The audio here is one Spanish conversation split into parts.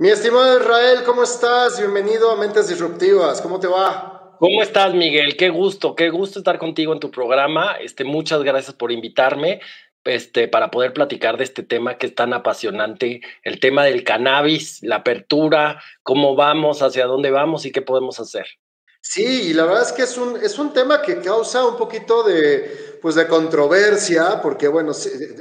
Mi estimado Israel, ¿cómo estás? Bienvenido a Mentes Disruptivas. ¿Cómo te va? ¿Cómo estás, Miguel? Qué gusto, qué gusto estar contigo en tu programa. Este, muchas gracias por invitarme este, para poder platicar de este tema que es tan apasionante, el tema del cannabis, la apertura, cómo vamos, hacia dónde vamos y qué podemos hacer. Sí, y la verdad es que es un, es un tema que causa un poquito de, pues de controversia, porque bueno,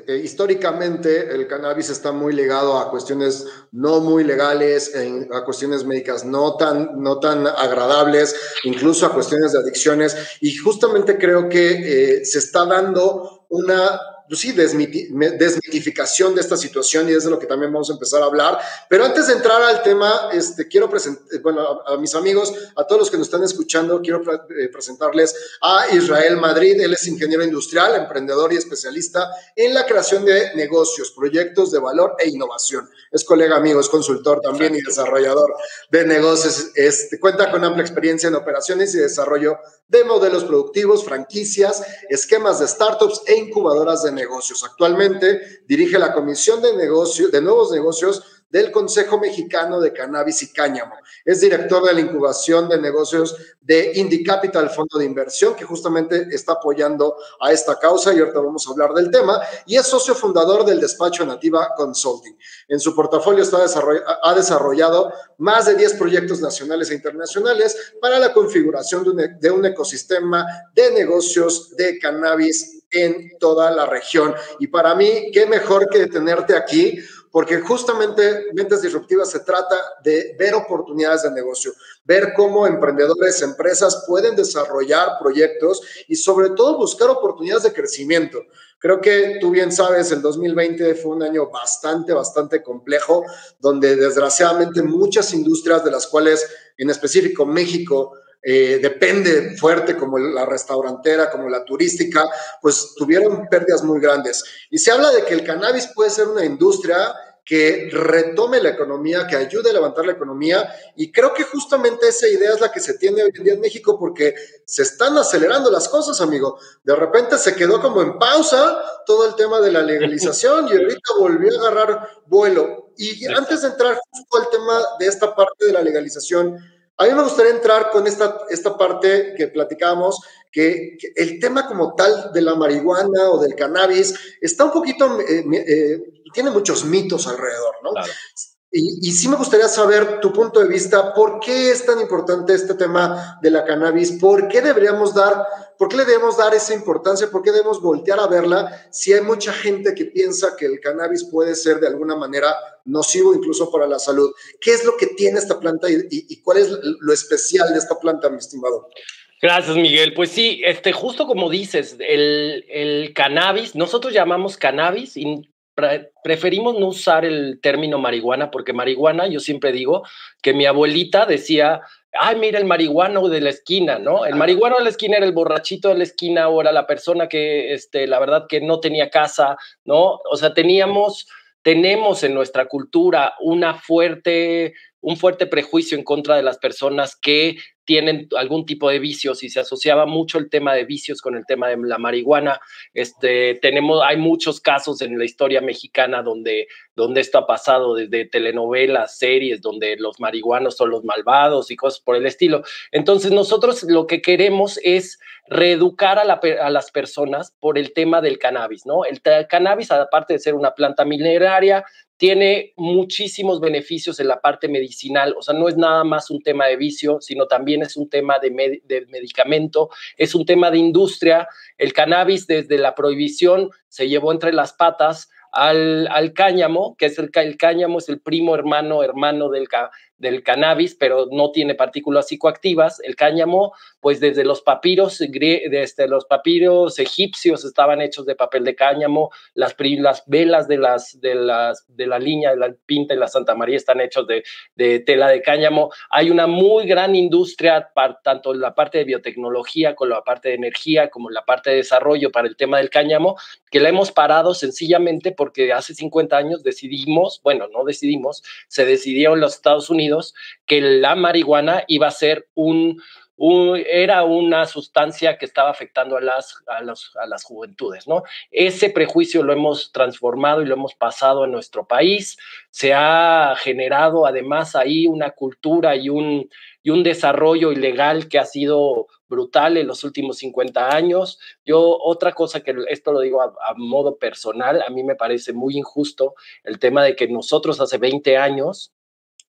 eh, históricamente el cannabis está muy ligado a cuestiones no muy legales, a cuestiones médicas no tan, no tan agradables, incluso a cuestiones de adicciones, y justamente creo que eh, se está dando una pues sí, desmitificación de esta situación y es de lo que también vamos a empezar a hablar. Pero antes de entrar al tema, este, quiero presentar, bueno, a, mis amigos, a todos los que nos están escuchando, quiero eh, presentarles a Israel Madrid. Él es ingeniero industrial, emprendedor y especialista en la creación de negocios, proyectos de valor e innovación. Es colega amigo, es consultor también y desarrollador de negocios. Este, cuenta con amplia experiencia en operaciones y desarrollo de modelos productivos, franquicias, esquemas de startups e incubadoras de negocios. Actualmente dirige la Comisión de, de Nuevos Negocios del Consejo Mexicano de Cannabis y Cáñamo. Es director de la incubación de negocios de Indie Capital, fondo de inversión, que justamente está apoyando a esta causa y ahorita vamos a hablar del tema. Y es socio fundador del despacho Nativa Consulting. En su portafolio está ha desarrollado más de 10 proyectos nacionales e internacionales para la configuración de un, e, de un ecosistema de negocios de cannabis en toda la región. Y para mí, qué mejor que tenerte aquí porque justamente Mentes Disruptivas se trata de ver oportunidades de negocio, ver cómo emprendedores, empresas pueden desarrollar proyectos y sobre todo buscar oportunidades de crecimiento. Creo que tú bien sabes, el 2020 fue un año bastante, bastante complejo, donde desgraciadamente muchas industrias de las cuales, en específico México, eh, depende fuerte como la restaurantera, como la turística, pues tuvieron pérdidas muy grandes. Y se habla de que el cannabis puede ser una industria que retome la economía, que ayude a levantar la economía. Y creo que justamente esa idea es la que se tiene hoy en día en México porque se están acelerando las cosas, amigo. De repente se quedó como en pausa todo el tema de la legalización y ahorita volvió a agarrar vuelo. Y antes de entrar justo al tema de esta parte de la legalización, a mí me gustaría entrar con esta, esta parte que platicábamos, que, el tema como tal de la marihuana o del cannabis está un poquito, eh, eh, tiene muchos mitos alrededor, ¿no? Y, sí me gustaría saber tu punto de vista, ¿por qué es tan importante este tema de la cannabis? ¿Por qué deberíamos dar, por qué le debemos dar esa importancia? ¿Por qué debemos voltear a verla si hay mucha gente que piensa que el cannabis puede ser de alguna manera nocivo incluso para la salud? ¿Qué es lo que tiene esta planta y, cuál es lo especial de esta planta, mi estimado? Gracias, Miguel. Pues sí, este, justo como dices, el, el cannabis, nosotros llamamos cannabis y preferimos no usar el término marihuana porque marihuana, yo siempre digo que mi abuelita decía, ay, mira el marihuano de la esquina, ¿no? El marihuano de la esquina era el borrachito de la esquina o era la persona que, este, la verdad que no tenía casa, ¿no? O sea, teníamos, tenemos en nuestra cultura una fuerte un fuerte prejuicio en contra de las personas que tienen algún tipo de vicios y se asociaba mucho el tema de vicios con el tema de la marihuana. Este, tenemos, hay muchos casos en la historia mexicana donde, donde esto ha pasado, desde telenovelas, series, donde los marihuanos son los malvados y cosas por el estilo. Entonces nosotros lo que queremos es reeducar a, a las personas por el tema del cannabis, ¿no? El cannabis, aparte de ser una planta mineraria, tiene muchísimos beneficios en la parte medicinal, o sea, no es nada más un tema de vicio, sino también es un tema de, medicamento, es un tema de industria. El cannabis desde la prohibición se llevó entre las patas al, al cáñamo, que es el, el cáñamo, es el primo hermano, hermano del, del cannabis, pero no tiene partículas psicoactivas. El cáñamo, pues desde los papiros, desde los papiros egipcios estaban hechos de papel de cáñamo, las, las velas de, la línea de la Pinta y la Santa María están hechos de, tela de cáñamo. Hay una muy gran industria, tanto en la parte de biotecnología, como la parte de energía, como la parte de desarrollo para el tema del cáñamo, que la hemos parado sencillamente porque hace 50 años decidimos, bueno, no decidimos, se decidió en los Estados Unidos que la marihuana iba a ser un, era una sustancia que estaba afectando a las, a, a las juventudes, ¿no? Ese prejuicio lo hemos transformado y lo hemos pasado en nuestro país. Se ha generado además ahí una cultura y un, y un desarrollo ilegal que ha sido brutal en los últimos 50 años. Yo, otra cosa que esto lo digo a, a, modo personal, a mí me parece muy injusto el tema de que nosotros hace 20 años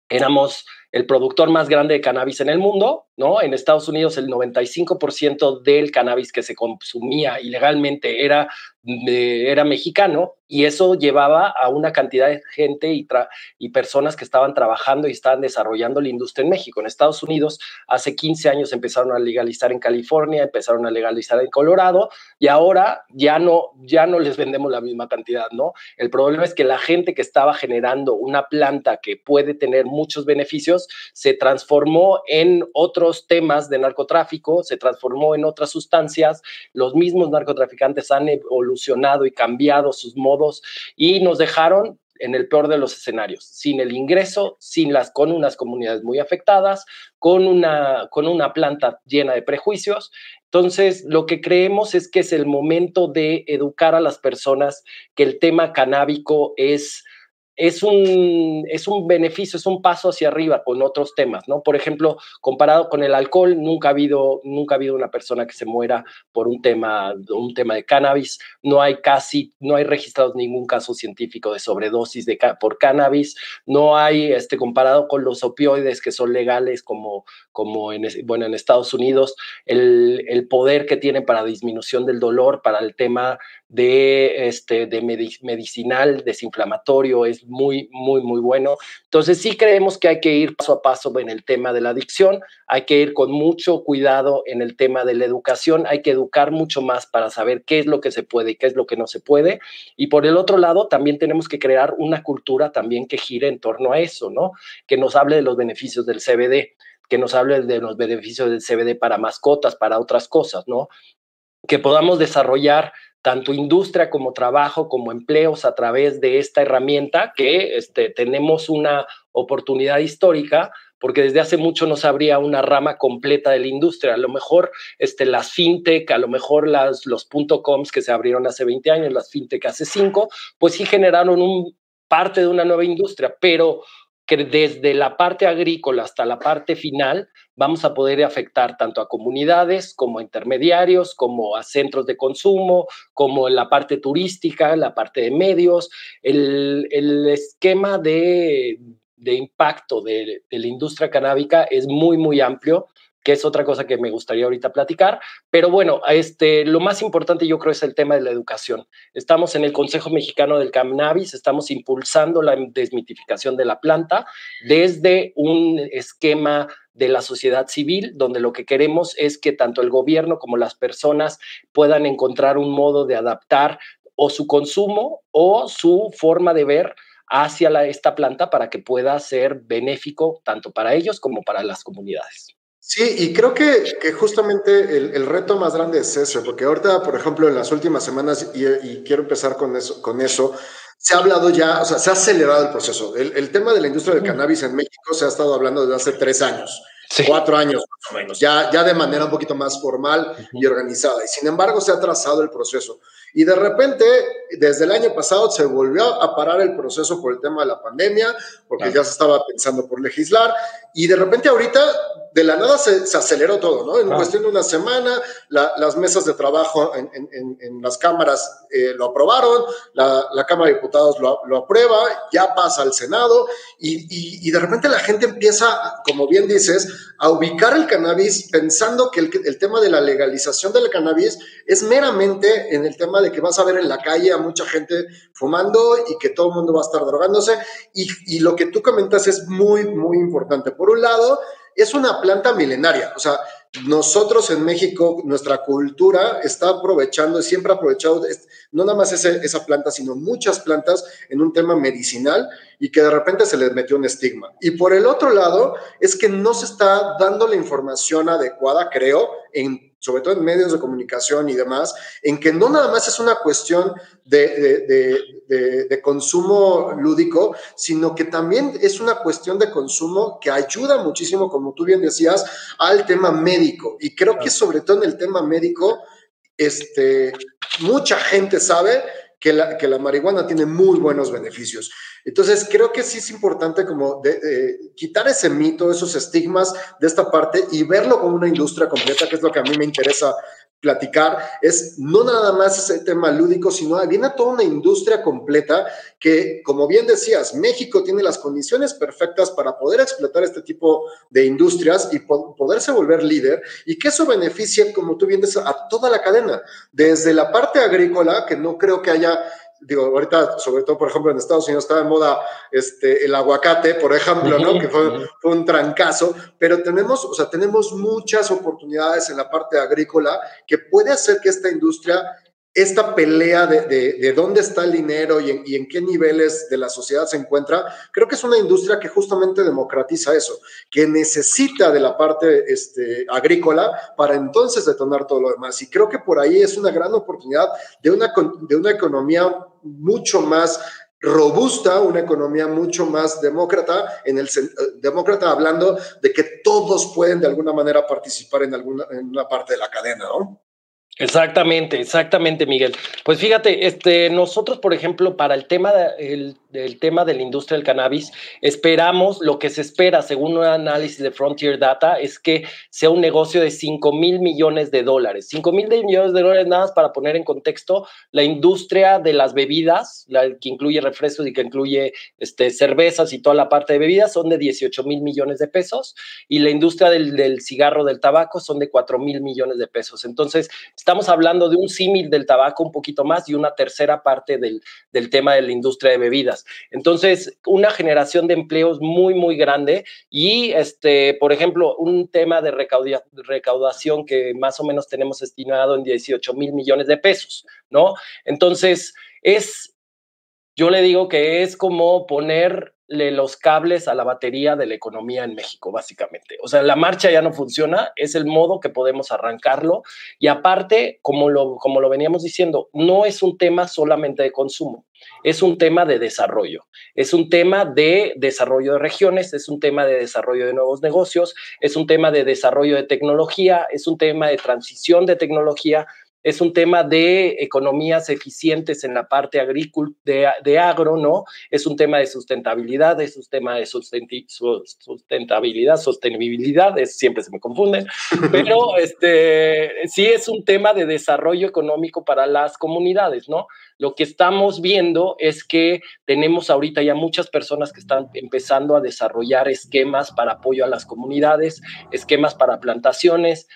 éramos el productor más grande de cannabis en el mundo, ¿no? En Estados Unidos el 95% del cannabis que se consumía ilegalmente era, era mexicano y eso llevaba a una cantidad de gente y, y personas que estaban trabajando y estaban desarrollando la industria en México. En Estados Unidos hace 15 años empezaron a legalizar en California, empezaron a legalizar en Colorado y ahora ya no, ya no les vendemos la misma cantidad, ¿no? El problema es que la gente que estaba generando una planta que puede tener muchos beneficios, se transformó en otros temas de narcotráfico, se transformó en otras sustancias. Los mismos narcotraficantes han evolucionado y cambiado sus modos y nos dejaron en el peor de los escenarios, sin el ingreso, sin las, con unas comunidades muy afectadas, con una, con una planta llena de prejuicios. Entonces, lo que creemos es que es el momento de educar a las personas que el tema canábico es es un, es un beneficio, es un paso hacia arriba con otros temas, ¿no? Por ejemplo, comparado con el alcohol, nunca ha habido, nunca ha habido una persona que se muera por un tema, un tema de cannabis, no hay casi, no hay registrados ningún caso científico de sobredosis de, por cannabis, no hay, este, comparado con los opioides que son legales como, como en, bueno, en Estados Unidos, el, el poder que tienen para disminución del dolor, para el tema de, este, de medicinal, desinflamatorio, es muy, muy, muy bueno. Entonces sí creemos que hay que ir paso a paso en el tema de la adicción, hay que ir con mucho cuidado en el tema de la educación, hay que educar mucho más para saber qué es lo que se puede y qué es lo que no se puede. Y por el otro lado, también tenemos que crear una cultura también que gire en torno a eso, ¿no? Que nos hable de los beneficios del CBD que nos hable de los beneficios del CBD para mascotas, para otras cosas, ¿no? Que podamos desarrollar tanto industria como trabajo, como empleos a través de esta herramienta que este, tenemos una oportunidad histórica porque desde hace mucho no se abría una rama completa de la industria. A lo mejor este, las fintech, a lo mejor las, los .coms que se abrieron hace 20 años, las fintech hace 5, pues sí generaron un, parte de una nueva industria, pero que desde la parte agrícola hasta la parte final vamos a poder afectar tanto a comunidades como a intermediarios, como a centros de consumo, como en la parte turística, la parte de medios. El, esquema de, impacto de, de, la industria canábica es muy, muy amplio que es otra cosa que me gustaría ahorita platicar. Pero bueno, este, lo más importante yo creo es el tema de la educación. Estamos en el Consejo Mexicano del Cannabis, estamos impulsando la desmitificación de la planta desde un esquema de la sociedad civil, donde lo que queremos es que tanto el gobierno como las personas puedan encontrar un modo de adaptar o su consumo o su forma de ver hacia esta planta para que pueda ser benéfico tanto para ellos como para las comunidades. Sí, y creo que, que justamente el, el, reto más grande es eso, porque ahorita, por ejemplo, en las últimas semanas, y, y, quiero empezar con eso, con eso, se ha hablado ya, o sea, se ha acelerado el proceso. El, el tema de la industria del cannabis en México se ha estado hablando desde hace tres años. cuatro años más o menos, ya, ya de manera un poquito más formal y organizada. Y sin embargo se ha trazado el proceso. Y de repente, desde el año pasado se volvió a parar el proceso por el tema de la pandemia, porque ya se estaba pensando por legislar. Y de repente ahorita de la nada se, aceleró todo, ¿no? En cuestión de una semana, las mesas de trabajo en, las cámaras eh, lo aprobaron, la, Cámara de Diputados lo, aprueba, ya pasa al Senado y, de repente la gente empieza, como bien dices, a ubicar el cannabis pensando que el, tema de la legalización del cannabis es meramente en el tema de que vas a ver en la calle a mucha gente fumando y que todo el mundo va a estar drogándose. Y, y lo que tú comentas es muy, muy importante. Por un lado, es una planta milenaria. O sea, nosotros en México, nuestra cultura está aprovechando, siempre ha aprovechado, no nada más esa planta, sino muchas plantas en un tema medicinal y que de repente se les metió un estigma. Y por el otro lado, es que no se está dando la información adecuada, creo, en sobre todo en medios de comunicación y demás, en que no nada más es una cuestión de, consumo lúdico, sino que también es una cuestión de consumo que ayuda muchísimo, como tú bien decías, al tema médico. Y creo que sobre todo en el tema médico, este, mucha gente sabe que la, que la marihuana tiene muy buenos beneficios. Entonces, creo que sí es importante como de, quitar ese mito, esos estigmas de esta parte y verlo como una industria completa, que es lo que a mí me interesa platicar, es no nada más ese tema lúdico, sino viene toda una industria completa que, como bien decías, México tiene las condiciones perfectas para poder explotar este tipo de industrias y poderse volver líder y que eso beneficie, como tú bien dices, a toda la cadena, desde la parte agrícola, que no creo que haya digo, ahorita, sobre todo, por ejemplo, en Estados Unidos está de moda este, el aguacate, por ejemplo, ¿no? Que fue, fue, un trancazo, pero tenemos, o sea, tenemos muchas oportunidades en la parte agrícola que puede hacer que esta industria esta pelea de, de, dónde está el dinero y en, qué niveles de la sociedad se encuentra, creo que es una industria que justamente democratiza eso, que necesita de la parte este, agrícola para entonces detonar todo lo demás. Y creo que por ahí es una gran oportunidad de una, de una economía mucho más robusta, una economía mucho más demócrata, en el eh, demócrata hablando de que todos pueden de alguna manera participar en alguna en una parte de la cadena, ¿no? Exactamente, exactamente, Miguel. Pues fíjate, este, nosotros, por ejemplo, para el tema, de, el, tema de la industria del cannabis, esperamos, lo que se espera, según un análisis de Frontier Data, es que sea un negocio de 5 mil millones de dólares. 5 mil millones de dólares, nada más para poner en contexto, la industria de las bebidas, la, que incluye refrescos y que incluye este, cervezas y toda la parte de bebidas, son de 18 mil millones de pesos, y la industria del, del cigarro, del tabaco, son de 4 mil millones de pesos. Entonces, Estamos hablando de un símil del tabaco un poquito más y una tercera parte del, del tema de la industria de bebidas. Entonces, una generación de empleos muy, muy grande y, este, por ejemplo, un tema de recaudación que más o menos tenemos estimado en 18 mil millones de pesos, ¿no? Entonces, es, yo le digo que es como poner los cables a la batería de la economía en México, básicamente. O sea, la marcha ya no funciona, es el modo que podemos arrancarlo. Y aparte, como lo, como lo veníamos diciendo, no es un tema solamente de consumo, es un tema de desarrollo, es un tema de desarrollo de regiones, es un tema de desarrollo de nuevos negocios, es un tema de desarrollo de tecnología, es un tema de transición de tecnología es un tema de economías eficientes en la parte agrícola, de, agro, ¿no? Es un tema de sustentabilidad, es un tema de sustentabilidad, sostenibilidad, siempre se me confunden, pero este, sí es un tema de desarrollo económico para las comunidades, ¿no? Lo que estamos viendo es que tenemos ahorita ya muchas personas que están empezando a desarrollar esquemas para apoyo a las comunidades, esquemas para plantaciones,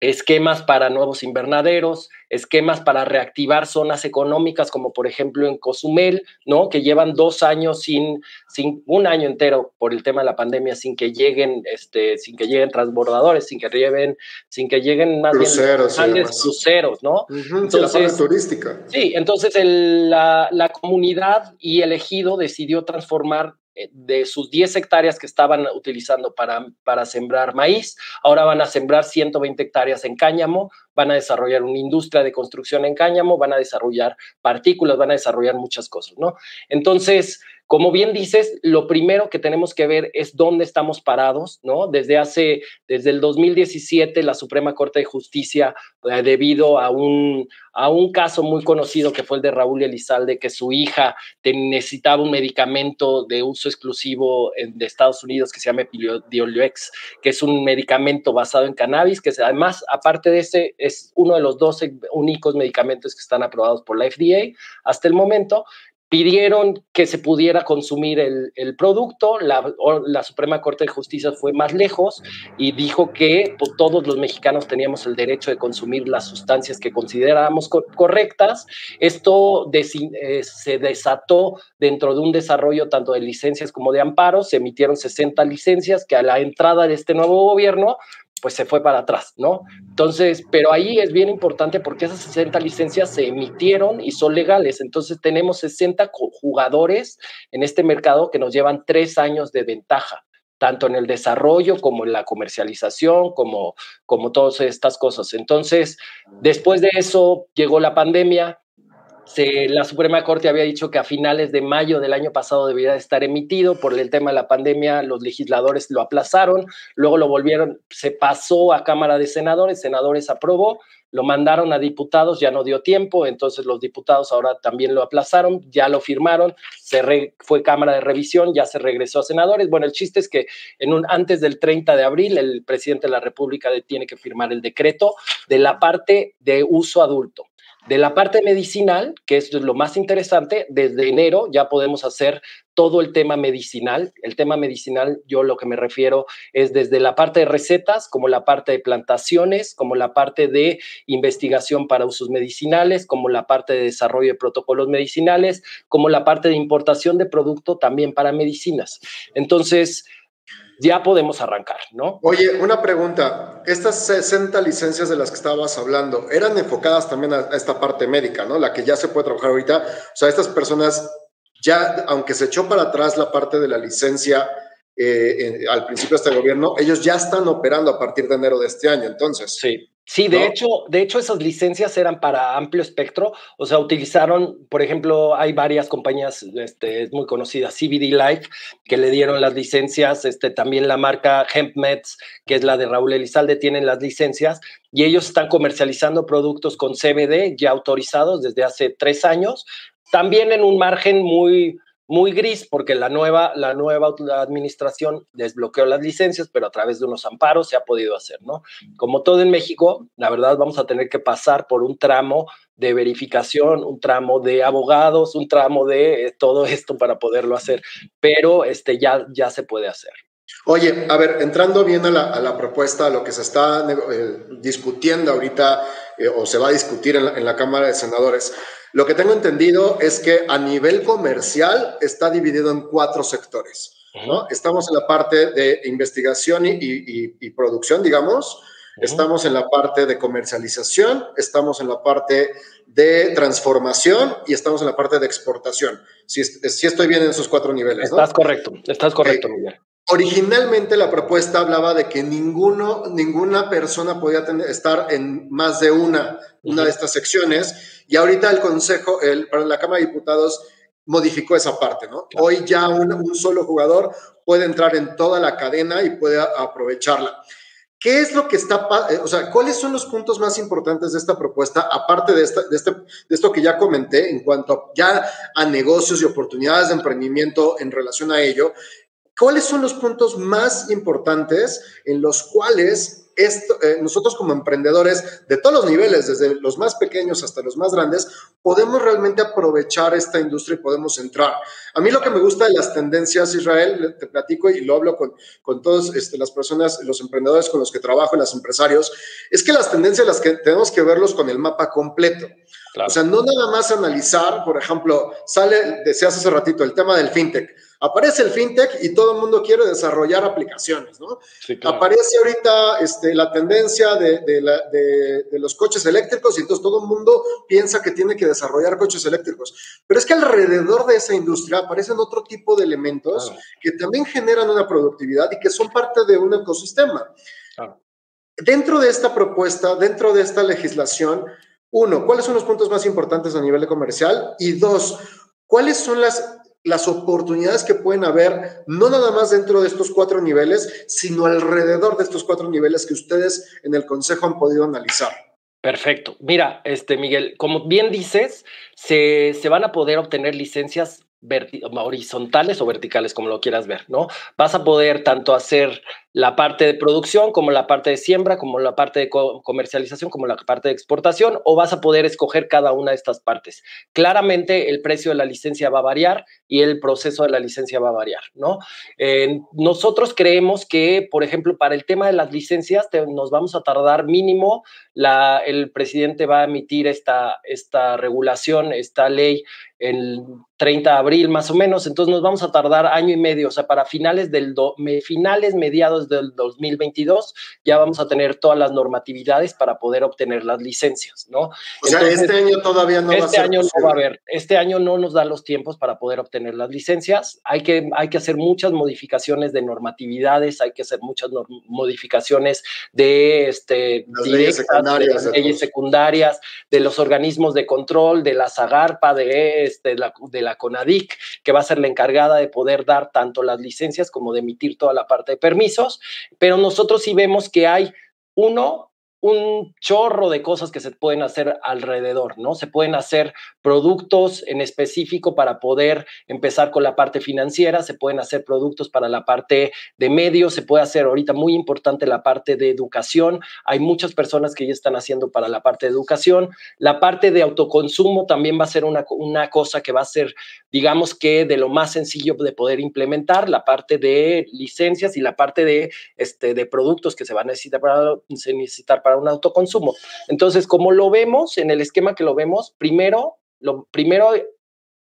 esquemas para nuevos invernaderos, esquemas para reactivar zonas económicas, como por ejemplo en Cozumel, ¿no? Que llevan dos años sin, sin un año entero por el tema de la pandemia, sin que lleguen, este, sin que lleguen transbordadores, sin que lleven, sin que lleguen más cruceros, grandes cruceros, ¿no? entonces, turística. Sí, entonces la, la comunidad y el ejido decidió transformar de sus 10 hectáreas que estaban utilizando para, para sembrar maíz, ahora van a sembrar 120 hectáreas en cáñamo, van a desarrollar una industria de construcción en cáñamo, van a desarrollar partículas, van a desarrollar muchas cosas, ¿no? Entonces, como bien dices, lo primero que tenemos que ver es dónde estamos parados, ¿no? Desde hace, desde el 2017, la Suprema Corte de Justicia, eh, debido a un, a un caso muy conocido que fue el de Raúl Elizalde, que su hija necesitaba un medicamento de uso exclusivo de Estados Unidos que se llama Epidiolex, que es un medicamento basado en cannabis, que además, aparte de ese, es uno de los 12 únicos medicamentos que están aprobados por la FDA hasta el momento. Pidieron que se pudiera consumir el, producto, la, la, Suprema Corte de Justicia fue más lejos y dijo que pues, todos los mexicanos teníamos el derecho de consumir las sustancias que considerábamos correctas. Esto eh, se desató dentro de un desarrollo tanto de licencias como de amparos, se emitieron 60 licencias que a la entrada de este nuevo gobierno pues se fue para atrás, ¿no? Entonces, pero ahí es bien importante porque esas 60 licencias se emitieron y son legales. Entonces, tenemos 60 jugadores en este mercado que nos llevan tres años de ventaja. tanto en el desarrollo como en la comercialización, como, como todas estas cosas. Entonces, después de eso llegó la pandemia, la Suprema Corte había dicho que a finales de mayo del año pasado debía estar emitido. Por el tema de la pandemia, los legisladores lo aplazaron, luego lo volvieron, se pasó a Cámara de Senadores, senadores aprobó, lo mandaron a diputados, ya no dio tiempo, entonces los diputados ahora también lo aplazaron, ya lo firmaron, se fue Cámara de Revisión, ya se regresó a senadores. Bueno, el chiste es que en un, antes del 30 de abril el presidente de la República tiene que firmar el decreto de la parte de uso adulto. De la parte medicinal, que es lo más interesante, desde enero ya podemos hacer todo el tema medicinal. El tema medicinal, yo lo que me refiero es desde la parte de recetas, como la parte de plantaciones, como la parte de investigación para usos medicinales, como la parte de desarrollo de protocolos medicinales, como la parte de importación de producto también para medicinas. Entonces, ya podemos arrancar, ¿no? Oye, una pregunta. Estas 60 licencias de las que estabas hablando, eran enfocadas también a, esta parte médica, ¿no? La que ya se puede trabajar ahorita. O sea, estas personas ya, aunque se echó para atrás la parte de la licencia eh, al principio de este gobierno, ellos ya están operando a partir de enero de este año, entonces. Sí. Sí, de, hecho, de hecho, esas licencias eran para amplio espectro. O sea, utilizaron, por ejemplo, hay varias compañías este, muy conocidas, CBD Life, que le dieron las licencias. Este, también la marca HempMeds, que es la de Raúl Elizalde, tienen las licencias y ellos están comercializando productos con CBD ya autorizados desde hace tres años. También en un margen muy, muy gris porque la nueva, la nueva administración desbloqueó las licencias, pero a través de unos amparos se ha podido hacer, ¿no? Como todo en México, la verdad vamos a tener que pasar por un tramo de verificación, un tramo de abogados, un tramo de eh, todo esto para poderlo hacer, pero este ya, ya se puede hacer. Oye, a ver, entrando bien a la, propuesta, a lo que se está eh, discutiendo ahorita eh, o se va a discutir en la, en la Cámara de Senadores, lo que tengo entendido es que a nivel comercial está dividido en cuatro sectores. ¿no? Estamos en la parte de investigación y, producción, digamos. Estamos en la parte de comercialización, estamos en la parte de transformación y estamos en la parte de exportación. Si, si estoy bien en esos cuatro niveles. Estás correcto, estás correcto, Miguel. Originalmente la propuesta hablaba de que ninguno, ninguna persona podía estar en más de una, una de estas secciones y ahorita el Consejo, el, para la Cámara de Diputados modificó esa parte, ¿no? Hoy ya un, un, solo jugador puede entrar en toda la cadena y puede aprovecharla. ¿Qué es lo que está, eh, o sea, cuáles son los puntos más importantes de esta propuesta, aparte de, esta, de, este, de esto que ya comenté en cuanto ya a negocios y oportunidades de emprendimiento en relación a ello? ¿Cuáles son los puntos más importantes en los cuales esto, eh, nosotros como emprendedores de todos los niveles, desde los más pequeños hasta los más grandes, podemos realmente aprovechar esta industria y podemos entrar? A mí lo que me gusta de las tendencias, Israel, te platico y lo hablo con, con todas este, las personas, los emprendedores con los que trabajo, los empresarios, es que las tendencias las que tenemos que verlos con el mapa completo. O sea, no nada más analizar, por ejemplo, sale, decías hace ratito, el tema del fintech Aparece el fintech y todo el mundo quiere desarrollar aplicaciones, ¿no? Aparece ahorita este, la tendencia de, de, los coches eléctricos y entonces todo el mundo piensa que tiene que desarrollar coches eléctricos. Pero es que alrededor de esa industria aparecen otro tipo de elementos que también generan una productividad y que son parte de un ecosistema. Dentro de esta propuesta, dentro de esta legislación, uno, ¿cuáles son los puntos más importantes a nivel de comercial? Y dos, ¿cuáles son las las oportunidades que pueden haber, no nada más dentro de estos cuatro niveles, sino alrededor de estos cuatro niveles que ustedes en el Consejo han podido analizar. Perfecto. Mira, este Miguel, como bien dices, se, se van a poder obtener licencias horizontales o verticales, como lo quieras ver, ¿no? Vas a poder tanto hacer la parte de producción, como la parte de siembra, como la parte de comercialización, como la parte de exportación, o vas a poder escoger cada una de estas partes. Claramente el precio de la licencia va a variar y el proceso de la licencia va a variar, ¿no? nosotros creemos que, por ejemplo, para el tema de las licencias nos vamos a tardar mínimo, la, el presidente va a emitir esta, esta regulación, esta ley el 30 de abril más o menos, entonces nos vamos a tardar año y medio, o sea, para finales del do, finales mediados mediados del 2022 ya vamos a tener todas las normatividades para poder obtener las licencias, ¿no? O sea, este año todavía no este va a ser año no va a haber, este año no nos da los tiempos para poder obtener las licencias. Hay que, hay que hacer muchas modificaciones de normatividades, hay que hacer muchas modificaciones de este, leyes secundarias, de leyes secundarias, de los organismos de control, de la SAGARPA, de, este, la, de la CONADIC, que va a ser la encargada de poder dar tanto las licencias como de emitir toda la parte de permisos. Pero nosotros sí vemos que hay uno, un chorro de cosas que se pueden hacer alrededor, ¿no? Se pueden hacer productos en específico para poder empezar con la parte financiera, se pueden hacer productos para la parte de medios, se puede hacer ahorita muy importante la parte de educación. Hay muchas personas que ya están haciendo para la parte de educación. La parte de autoconsumo también va a ser una, una cosa que va a ser, digamos que de lo más sencillo de poder implementar, la parte de licencias y la parte de, este, de productos que se van a necesitar necesitar para un autoconsumo. Entonces, como lo vemos en el esquema que lo vemos, primero, lo primero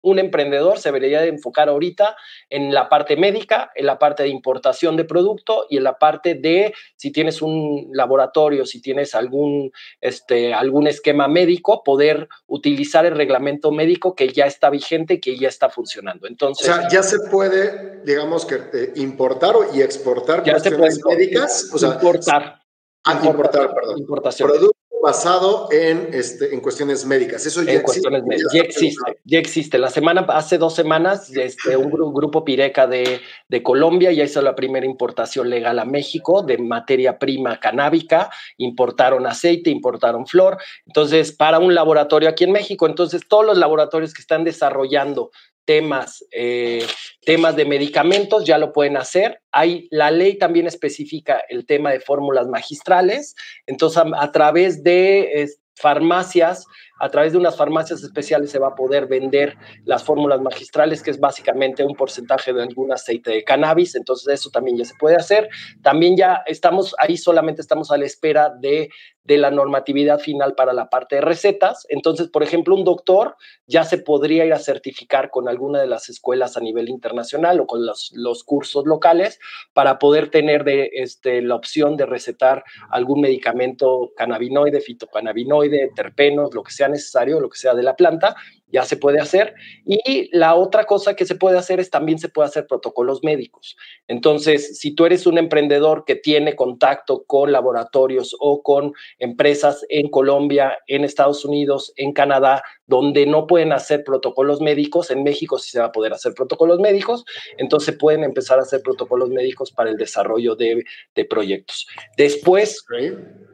un emprendedor se debería de enfocar ahorita en la parte médica, en la parte de importación de producto y en la parte de si tienes un laboratorio, si tienes algún, este, algún esquema médico, poder utilizar el reglamento médico que ya está vigente, que ya está funcionando. Entonces, o sea, ya se puede, digamos que eh, importar y exportar ya cuestiones médicas, o sea, importar. Ah, importar, perdón. Importación. Producto basado en, este, en cuestiones médicas. Eso ya en existe. Ya, existe, ya existe. La semana, hace dos semanas, este, un grupo Pireca de, de Colombia ya hizo la primera importación legal a México de materia prima canábica. Importaron aceite, importaron flor. Entonces, para un laboratorio aquí en México. Entonces, todos los laboratorios que están desarrollando temas, eh, temas de medicamentos, ya lo pueden hacer. Hay, la ley también especifica el tema de fórmulas magistrales. Entonces, a, través de farmacias, a través de unas farmacias especiales se va a poder vender las fórmulas magistrales, que es básicamente un porcentaje de algún aceite de cannabis. Entonces, eso también ya se puede hacer. También ya estamos ahí, solamente estamos a la espera de de la normatividad final para la parte de recetas. Entonces, por ejemplo, un doctor ya se podría ir a certificar con alguna de las escuelas a nivel internacional o con los, los cursos locales para poder tener de, este, la opción de recetar algún medicamento cannabinoide, fitocannabinoide, terpenos, lo que sea necesario, lo que sea de la planta, ya se puede hacer. Y la otra cosa que se puede hacer es también se puede hacer protocolos médicos. Entonces, si tú eres un emprendedor que tiene contacto con laboratorios o con empresas en Colombia, en Estados Unidos, en Canadá, donde no pueden hacer protocolos médicos, en México sí se va a poder hacer protocolos médicos, entonces pueden empezar a hacer protocolos médicos para el desarrollo de, proyectos. Después,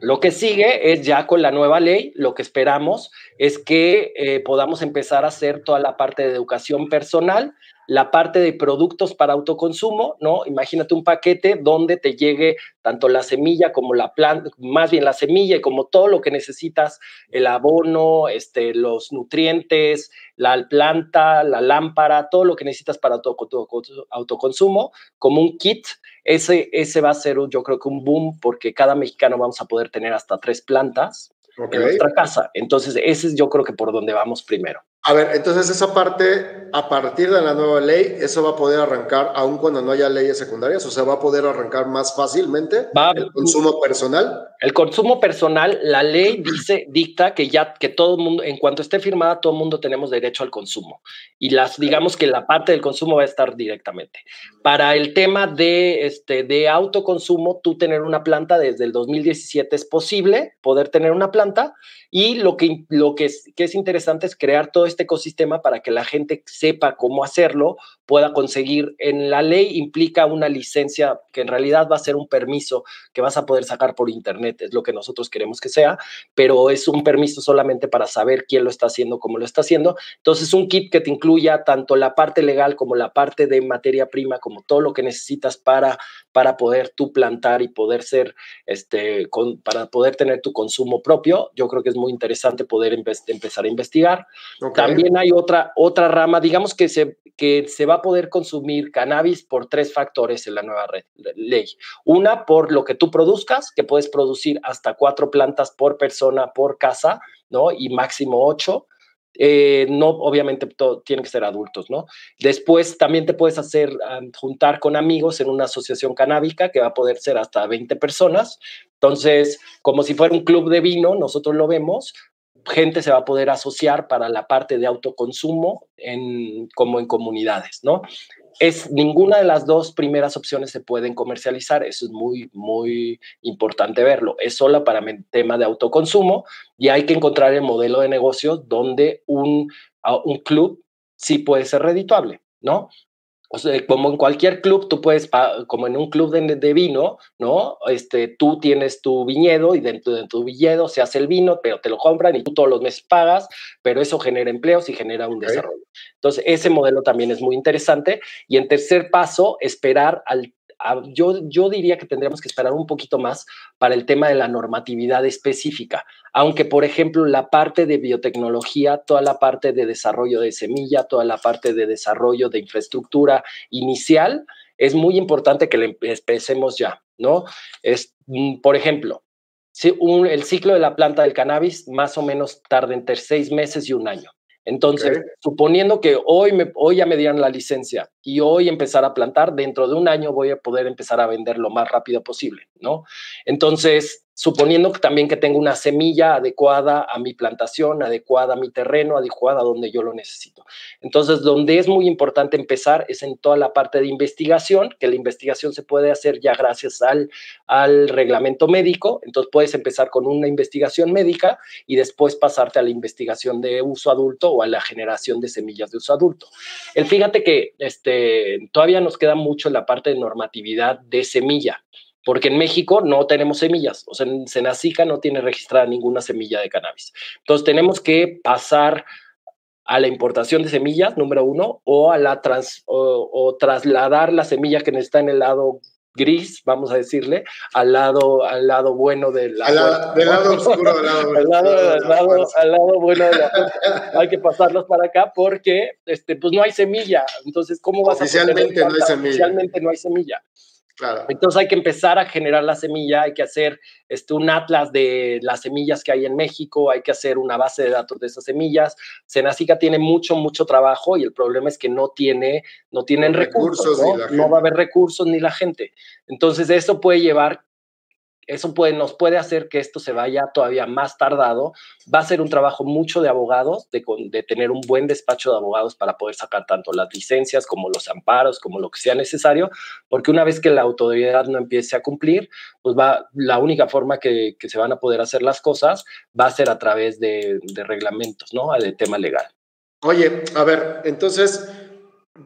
lo que sigue es ya con la nueva ley, lo que esperamos es que eh, podamos empezar a hacer toda la parte de educación personal la parte de productos para autoconsumo, ¿no? Imagínate un paquete donde te llegue tanto la semilla como la planta, más bien la semilla y como todo lo que necesitas, el abono, este, los nutrientes, la planta, la lámpara, todo lo que necesitas para autoconsumo, como un kit. Ese, ese va a ser, yo creo que un boom porque cada mexicano vamos a poder tener hasta tres plantas en nuestra casa. Entonces, ese es yo creo que por donde vamos primero. A ver, entonces esa parte, a partir de la nueva ley, eso va a poder arrancar aun cuando no haya leyes secundarias, o sea, va a poder arrancar más fácilmente el consumo personal. El consumo personal, la ley dice, dicta que ya que todo el mundo, en cuanto esté firmada, todo el mundo tenemos derecho al consumo. Y las, digamos que la parte del consumo va a estar directamente. Para el tema de, este, de autoconsumo, tú tener una planta desde el 2017 es posible, poder tener una planta, y lo que, lo que, es, que es interesante es crear todo este ecosistema para que la gente sepa cómo hacerlo, pueda conseguir. En la ley implica una licencia que en realidad va a ser un permiso que vas a poder sacar por internet, es lo que nosotros queremos que sea, pero es un permiso solamente para saber quién lo está haciendo, cómo lo está haciendo. Entonces, un kit que te incluya tanto la parte legal como la parte de materia prima, como todo lo que necesitas para, para poder tú plantar y poder ser, este, con, para poder tener tu consumo propio, yo creo que es muy interesante poder empezar a investigar. También hay otra, otra rama, digamos que se, que se va a poder consumir cannabis por tres factores en la nueva ley. Una, por lo que tú produzcas, que puedes producir hasta cuatro plantas por persona, por casa, ¿no? Y máximo ocho. Eh, no, obviamente, todo, tienen que ser adultos, ¿no? Después también te puedes hacer, juntar con amigos en una asociación canábica que va a poder ser hasta 20 personas. Entonces, como si fuera un club de vino, nosotros lo vemos, gente se va a poder asociar para la parte de autoconsumo en, como en comunidades, ¿no? Es ninguna de las dos primeras opciones se pueden comercializar, eso es muy, muy importante verlo. Es solo para el tema de autoconsumo y hay que encontrar el modelo de negocio donde un, un club sí puede ser redituable, ¿no? O sea, como en cualquier club, tú puedes, como en un club de, vino, ¿no? Este, tú tienes tu viñedo y dentro de tu viñedo se hace el vino, pero te lo compran y tú todos los meses pagas, pero eso genera empleos y genera un desarrollo. Entonces, ese modelo también es muy interesante. Y en tercer paso, esperar al yo, yo diría que tendríamos que esperar un poquito más para el tema de la normatividad específica, aunque por ejemplo la parte de biotecnología, toda la parte de desarrollo de semilla, toda la parte de desarrollo de infraestructura inicial, es muy importante que le empecemos ya, ¿no? Es, mm, por ejemplo, si el ciclo de la planta del cannabis más o menos tarda entre seis meses y un año. Entonces, suponiendo que hoy, me, hoy ya me dieran la licencia y hoy empezar a plantar, dentro de un año voy a poder empezar a vender lo más rápido posible, ¿no? Entonces, suponiendo que también que tengo una semilla adecuada a mi plantación, adecuada a mi terreno, adecuada donde yo lo necesito. Entonces, donde es muy importante empezar es en toda la parte de investigación, que la investigación se puede hacer ya gracias al, reglamento médico. Entonces, puedes empezar con una investigación médica y después pasarte a la investigación de uso adulto o a la generación de semillas de uso adulto. El fíjate que este, todavía nos queda mucho la parte de normatividad de semilla porque en México no tenemos semillas, o sea, en Senacica no tiene registrada ninguna semilla de cannabis. Entonces tenemos que pasar a la importación de semillas, número uno, o a la trans, o, trasladar la semilla que está en el lado gris, vamos a decirle, al lado, al lado bueno de la al del lado oscuro, al lado, al lado, al lado, bueno de la Hay que pasarlos para acá porque este, pues no hay semilla. Entonces, ¿cómo vas a Oficialmente no hay semilla. Oficialmente no hay semilla. Entonces hay que empezar a generar la semilla, hay que hacer este, un atlas de las semillas que hay en México, hay que hacer una base de datos de esas semillas. Senacica tiene mucho, mucho trabajo y el problema es que no, tiene, no tienen recursos, ¿no? no va a haber recursos ni la gente. Entonces eso puede llevar eso puede, nos puede hacer que esto se vaya todavía más tardado. Va a ser un trabajo mucho de abogados, de, de, tener un buen despacho de abogados para poder sacar tanto las licencias como los amparos, como lo que sea necesario, porque una vez que la autoridad no empiece a cumplir, pues va, la única forma que, que se van a poder hacer las cosas va a ser a través de, de reglamentos, ¿no? De tema legal. Oye, a ver, entonces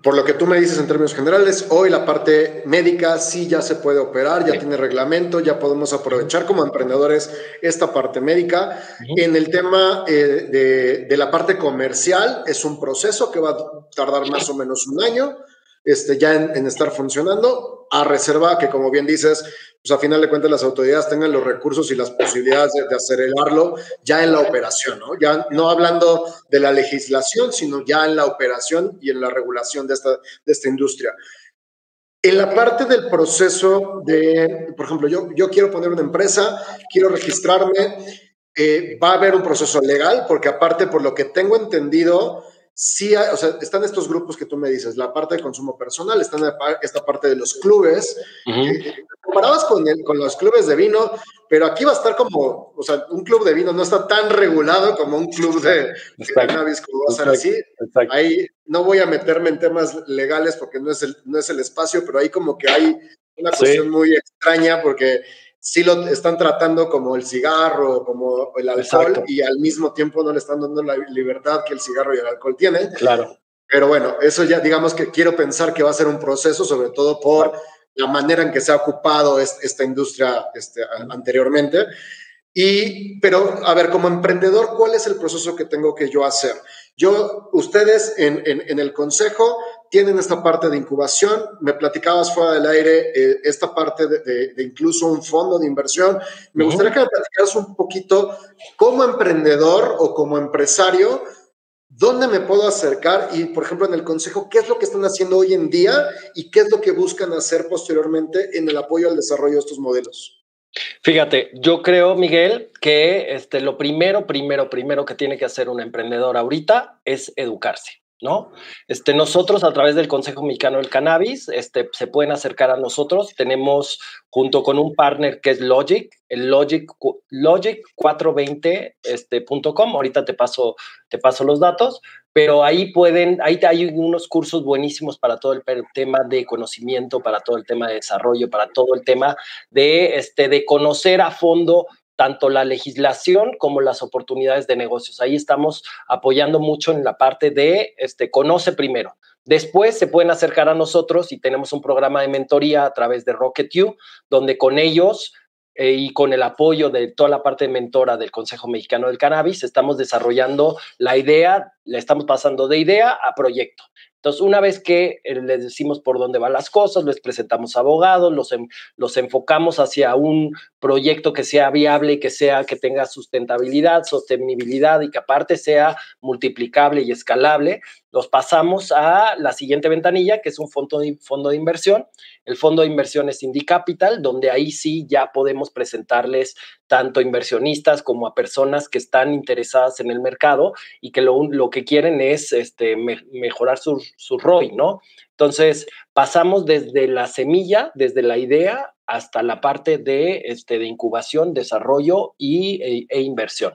por lo que tú me dices en términos generales, hoy la parte médica sí ya se puede operar, ya tiene reglamento, ya podemos aprovechar como emprendedores esta parte médica. En el tema eh, de, de, la parte comercial, es un proceso que va a tardar más o menos un año este, ya en, estar funcionando, a reserva que, como bien dices, pues a final de cuentas las autoridades tengan los recursos y las posibilidades de, acelerarlo ya en la operación, ¿no? Ya no hablando de la legislación, sino ya en la operación y en la regulación de esta, de esta industria. En la parte del proceso de, por ejemplo, yo, yo quiero poner una empresa, quiero registrarme, eh, va a haber un proceso legal, porque aparte, por lo que tengo entendido, sí, o sea, están estos grupos que tú me dices, la parte de consumo personal, están esta parte de los clubes, uh con, con los clubes de vino, pero aquí va a estar como, o sea, un club de vino no está tan regulado como un club de, cannabis, como va a ser así. Ahí no voy a meterme en temas legales porque no es el, no es el espacio, pero ahí como que hay una cuestión muy extraña porque sí lo están tratando como el cigarro, como el alcohol, y al mismo tiempo no le están dando la libertad que el cigarro y el alcohol tienen. Claro. Pero bueno, eso ya digamos que quiero pensar que va a ser un proceso, sobre todo por la manera en que se ha ocupado esta industria este, anteriormente. Y, pero, a ver, como emprendedor, ¿cuál es el proceso que tengo que yo hacer? Yo, ustedes en, en el consejo tienen esta parte de incubación. Me platicabas fuera del aire eh, esta parte de, incluso un fondo de inversión. Me gustaría que me platicaras un poquito como emprendedor o como empresario, ¿dónde me puedo acercar? Y, por ejemplo, en el consejo, ¿qué es lo que están haciendo hoy en día y qué es lo que buscan hacer posteriormente en el apoyo al desarrollo de estos modelos? Fíjate, yo creo, Miguel, que este, lo primero, primero, primero que tiene que hacer un emprendedor ahorita es educarse. ¿No? Este, nosotros a través del Consejo Mexicano del Cannabis este, se pueden acercar a nosotros. Tenemos junto con un partner que es Logic, el Logic, Logic420.com. Este, Ahorita te paso, te paso los datos, pero ahí pueden, ahí hay unos cursos buenísimos para todo el tema de conocimiento, para todo el tema de desarrollo, para todo el tema de, este, de conocer a fondo tanto la legislación como las oportunidades de negocios. Ahí estamos apoyando mucho en la parte de este, conoce primero. Después se pueden acercar a nosotros y tenemos un programa de mentoría a través de Rocket You, donde con ellos eh, y con el apoyo de toda la parte de mentora del Consejo Mexicano del Cannabis, estamos desarrollando la idea, le estamos pasando de idea a proyecto. Entonces, una vez que eh, les decimos por dónde van las cosas, les presentamos abogados, los, los enfocamos hacia un proyecto que sea viable, que sea que tenga sustentabilidad, sostenibilidad y que aparte sea multiplicable y escalable, los pasamos a la siguiente ventanilla, que es un fondo de, fondo de inversión. El fondo de inversión es Capital, donde ahí sí ya podemos presentarles tanto inversionistas como a personas que están interesadas en el mercado y que lo, lo que quieren es este, mejorar su, su ROI, ¿no? Entonces, pasamos desde la semilla, desde la idea, hasta la parte de, este, de incubación, desarrollo y, e, e inversión.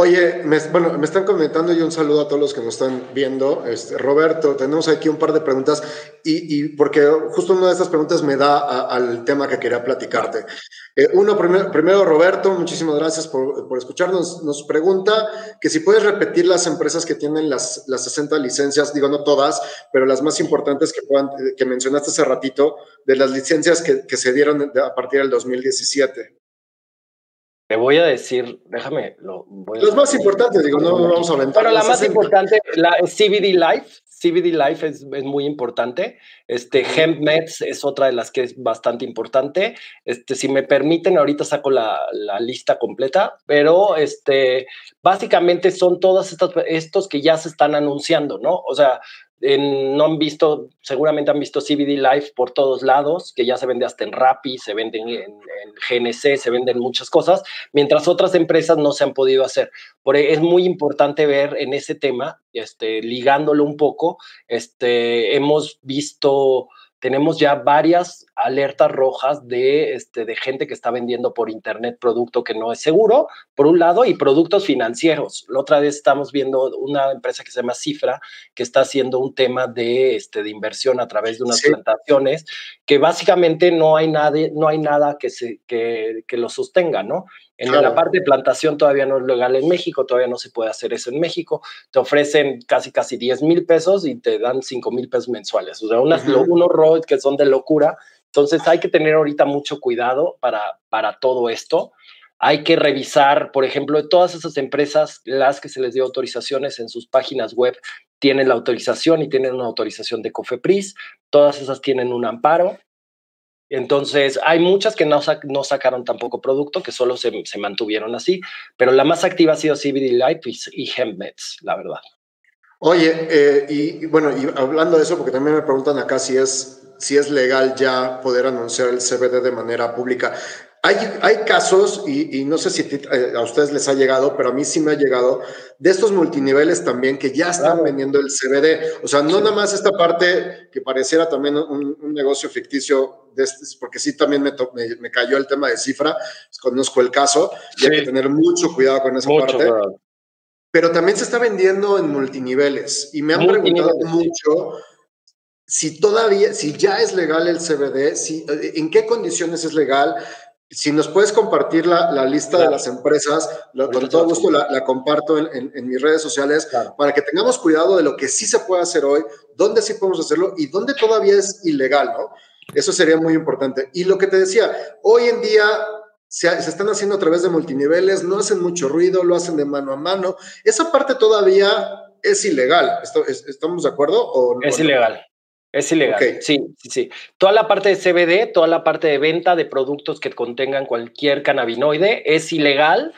Oye, me, bueno, me están comentando y un saludo a todos los que nos están viendo. Este, Roberto, tenemos aquí un par de preguntas y, porque justo una de estas preguntas me da al tema que quería platicarte. Eh, uno, primero, Roberto, muchísimas gracias por, por, escucharnos. Nos pregunta que si puedes repetir las empresas que tienen las, las 60 licencias, digo no todas, pero las más importantes que, puedan, que mencionaste hace ratito, de las licencias que, que se dieron a partir del 2017. Te voy a decir, déjame. Lo, Los más importantes, digo, no vamos a aventar. Pero la más importante, la CBD Life. CBD Life es, es muy importante. Este, Hemp Meds es otra de las que es bastante importante. Este, si me permiten, ahorita saco la, la lista completa, pero este, básicamente son todos estos, estos que ya se están anunciando, ¿no? O sea, no han visto, seguramente han visto CBD Life por todos lados, que ya se vende hasta en Rappi, se venden en, GNC, se venden muchas cosas, mientras otras empresas no se han podido hacer. Por e, es muy importante ver en ese tema, este, ligándolo un poco, este, hemos visto tenemos ya varias alertas rojas de, este, de gente que está vendiendo por internet producto que no es seguro, por un lado, y productos financieros. La otra vez estamos viendo una empresa que se llama Cifra, que está haciendo un tema de, este, de inversión a través de unas plantaciones, que básicamente no hay, nada, no hay nada que, se, que, que lo sostenga, ¿no? En la parte de plantación todavía no es legal en México, todavía no se puede hacer eso en México. Te ofrecen casi, casi 10 mil pesos y te dan 5 mil pesos mensuales. O sea, unas, unos roads que son de locura. Entonces hay que tener ahorita mucho cuidado para, para todo esto. Hay que revisar, por ejemplo, todas esas empresas, las que se les dio autorizaciones en sus páginas web, tienen la autorización y tienen una autorización de COFEPRIS. Todas esas tienen un amparo entonces, hay muchas que no, sacaron tampoco producto, que solo se, mantuvieron así, pero la más activa ha sido CBD Life y, HempMeds, la verdad. Oye, eh, y, bueno, y hablando de eso, porque también me preguntan acá si es, si es legal ya poder anunciar el CBD de manera pública. Hay, hay casos, y, no sé si eh, a ustedes les ha llegado, pero a mí sí me ha llegado, de estos multiniveles también que ya están vendiendo el CBD. O sea, no nada más esta parte que pareciera también un, negocio ficticio, de este, porque sí también me, me, cayó el tema de cifra, pues, conozco el caso, y hay que tener mucho cuidado con esa parte. Pero también se está vendiendo en multiniveles, y me han preguntado mucho si todavía, si ya es legal el CBD, si, eh, en qué condiciones es legal, si nos puedes compartir la, la lista de las empresas, con todo gusto la, comparto en, en, mis redes sociales para que tengamos cuidado de lo que sí se puede hacer hoy, dónde sí podemos hacerlo y dónde todavía es ilegal, ¿no? Eso sería muy importante. Y lo que te decía, hoy en día se, se, están haciendo a través de multiniveles, no hacen mucho ruido, lo hacen de mano a mano. Esa parte todavía es ilegal. ¿Estamos de acuerdo? O no? Es ilegal. Es ilegal. Sí, sí, sí. Toda la parte de CBD, toda la parte de venta de productos que contengan cualquier cannabinoide es ilegal,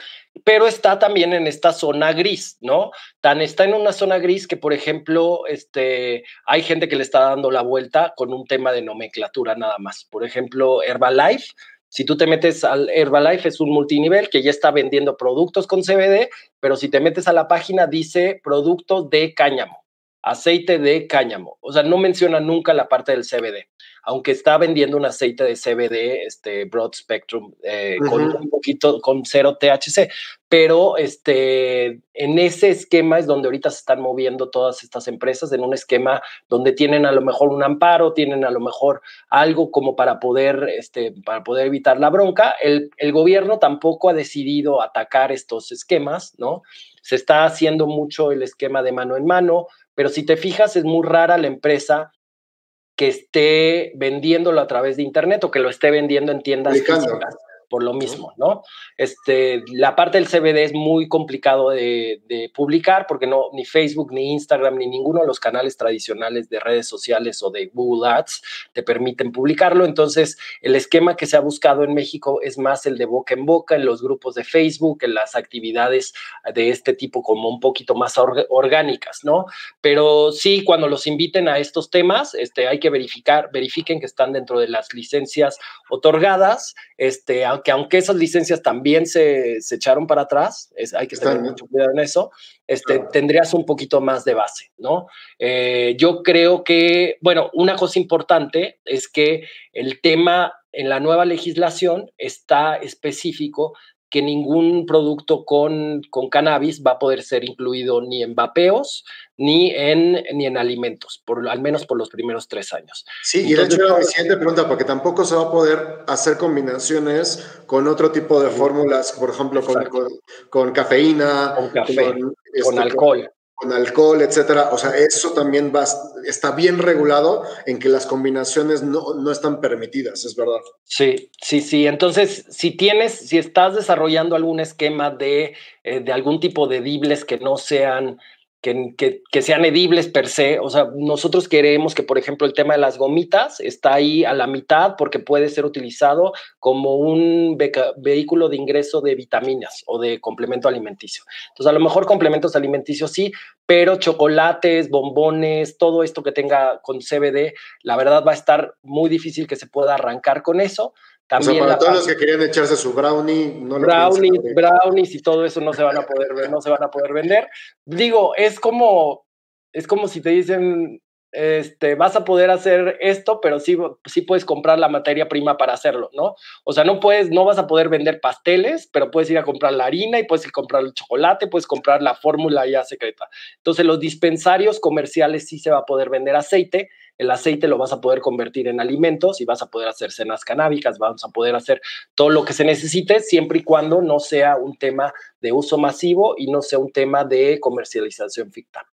pero está también en esta zona gris, ¿no? Tan está en una zona gris que, por ejemplo, este, hay gente que le está dando la vuelta con un tema de nomenclatura nada más. Por ejemplo, Herbalife Si tú te metes al Herbalife, es un multinivel que ya está vendiendo productos con CBD, pero si te metes a la página, dice productos de cáñamo, aceite de cáñamo. O sea, no menciona nunca la parte del CBD aunque está vendiendo un aceite de CBD, este Broad Spectrum, eh, con un poquito, con cero THC, pero este, en ese esquema es donde ahorita se están moviendo todas estas empresas, en un esquema donde tienen a lo mejor un amparo, tienen a lo mejor algo como para poder, este, para poder evitar la bronca. El, el gobierno tampoco ha decidido atacar estos esquemas, ¿no? Se está haciendo mucho el esquema de mano en mano, pero si te fijas, es muy rara la empresa que esté vendiéndolo a través de Internet o que lo esté vendiendo en tiendas físicas por lo mismo, ¿no? Este, la parte del CBD es muy complicado de, publicar porque no, ni Facebook, ni Instagram, ni ninguno de los canales tradicionales de redes sociales o de Google Ads te permiten publicarlo. Entonces, el esquema que se ha buscado en México es más el de boca en boca, en los grupos de Facebook, en las actividades de este tipo como un poquito más orgánicas, ¿no? Pero sí, cuando los inviten a estos temas, este, hay que verificar, verifiquen que están dentro de las licencias otorgadas, este, que aunque esas licencias también se, echaron para atrás, hay que tener mucho cuidado en eso, este, tendrías un poquito más de base, ¿no? Eh, yo creo que, bueno, una cosa importante es que el tema en la nueva legislación está específico que ningún producto con, con cannabis va a poder ser incluido ni en vapeos ni en, ni en alimentos, por, al menos por los primeros tres años. Sí, y de hecho la siguiente pregunta, porque tampoco se va a poder hacer combinaciones con otro tipo de fórmulas, por ejemplo, con, con, cafeína, con, café, con, este, alcohol con alcohol, etcétera. O sea, eso también va, está bien regulado en que las combinaciones no, no, están permitidas, es verdad. Sí, sí, sí. Entonces, si tienes, si estás desarrollando algún esquema de, eh, de algún tipo de dibles que no sean que, sean edibles per se. O sea, nosotros queremos que, por ejemplo, el tema de las gomitas está ahí a la mitad porque puede ser utilizado como un vehículo de ingreso de vitaminas o de complemento alimenticio. Entonces, a lo mejor complementos alimenticios sí, pero chocolates, bombones, todo esto que tenga con CBD, la verdad va a estar muy difícil que se pueda arrancar con eso. También para todos los que querían echarse su brownie, no brownies, brownies y todo eso no se van a poder no se van a poder vender. Digo, es como es como si te dicen este, vas a poder hacer esto, pero sí, sí puedes comprar la materia prima para hacerlo, ¿no? O sea, no puedes, no vas a poder vender pasteles, pero puedes ir a comprar la harina y puedes ir a comprar el chocolate, puedes comprar la fórmula ya secreta. Entonces, los dispensarios comerciales sí se va a poder vender aceite, el aceite lo vas a poder convertir en alimentos y vas a poder hacer cenas canábicas, vas a poder hacer todo lo que se necesite siempre y cuando no sea un tema de uso masivo y no sea un tema de comercialización ficta.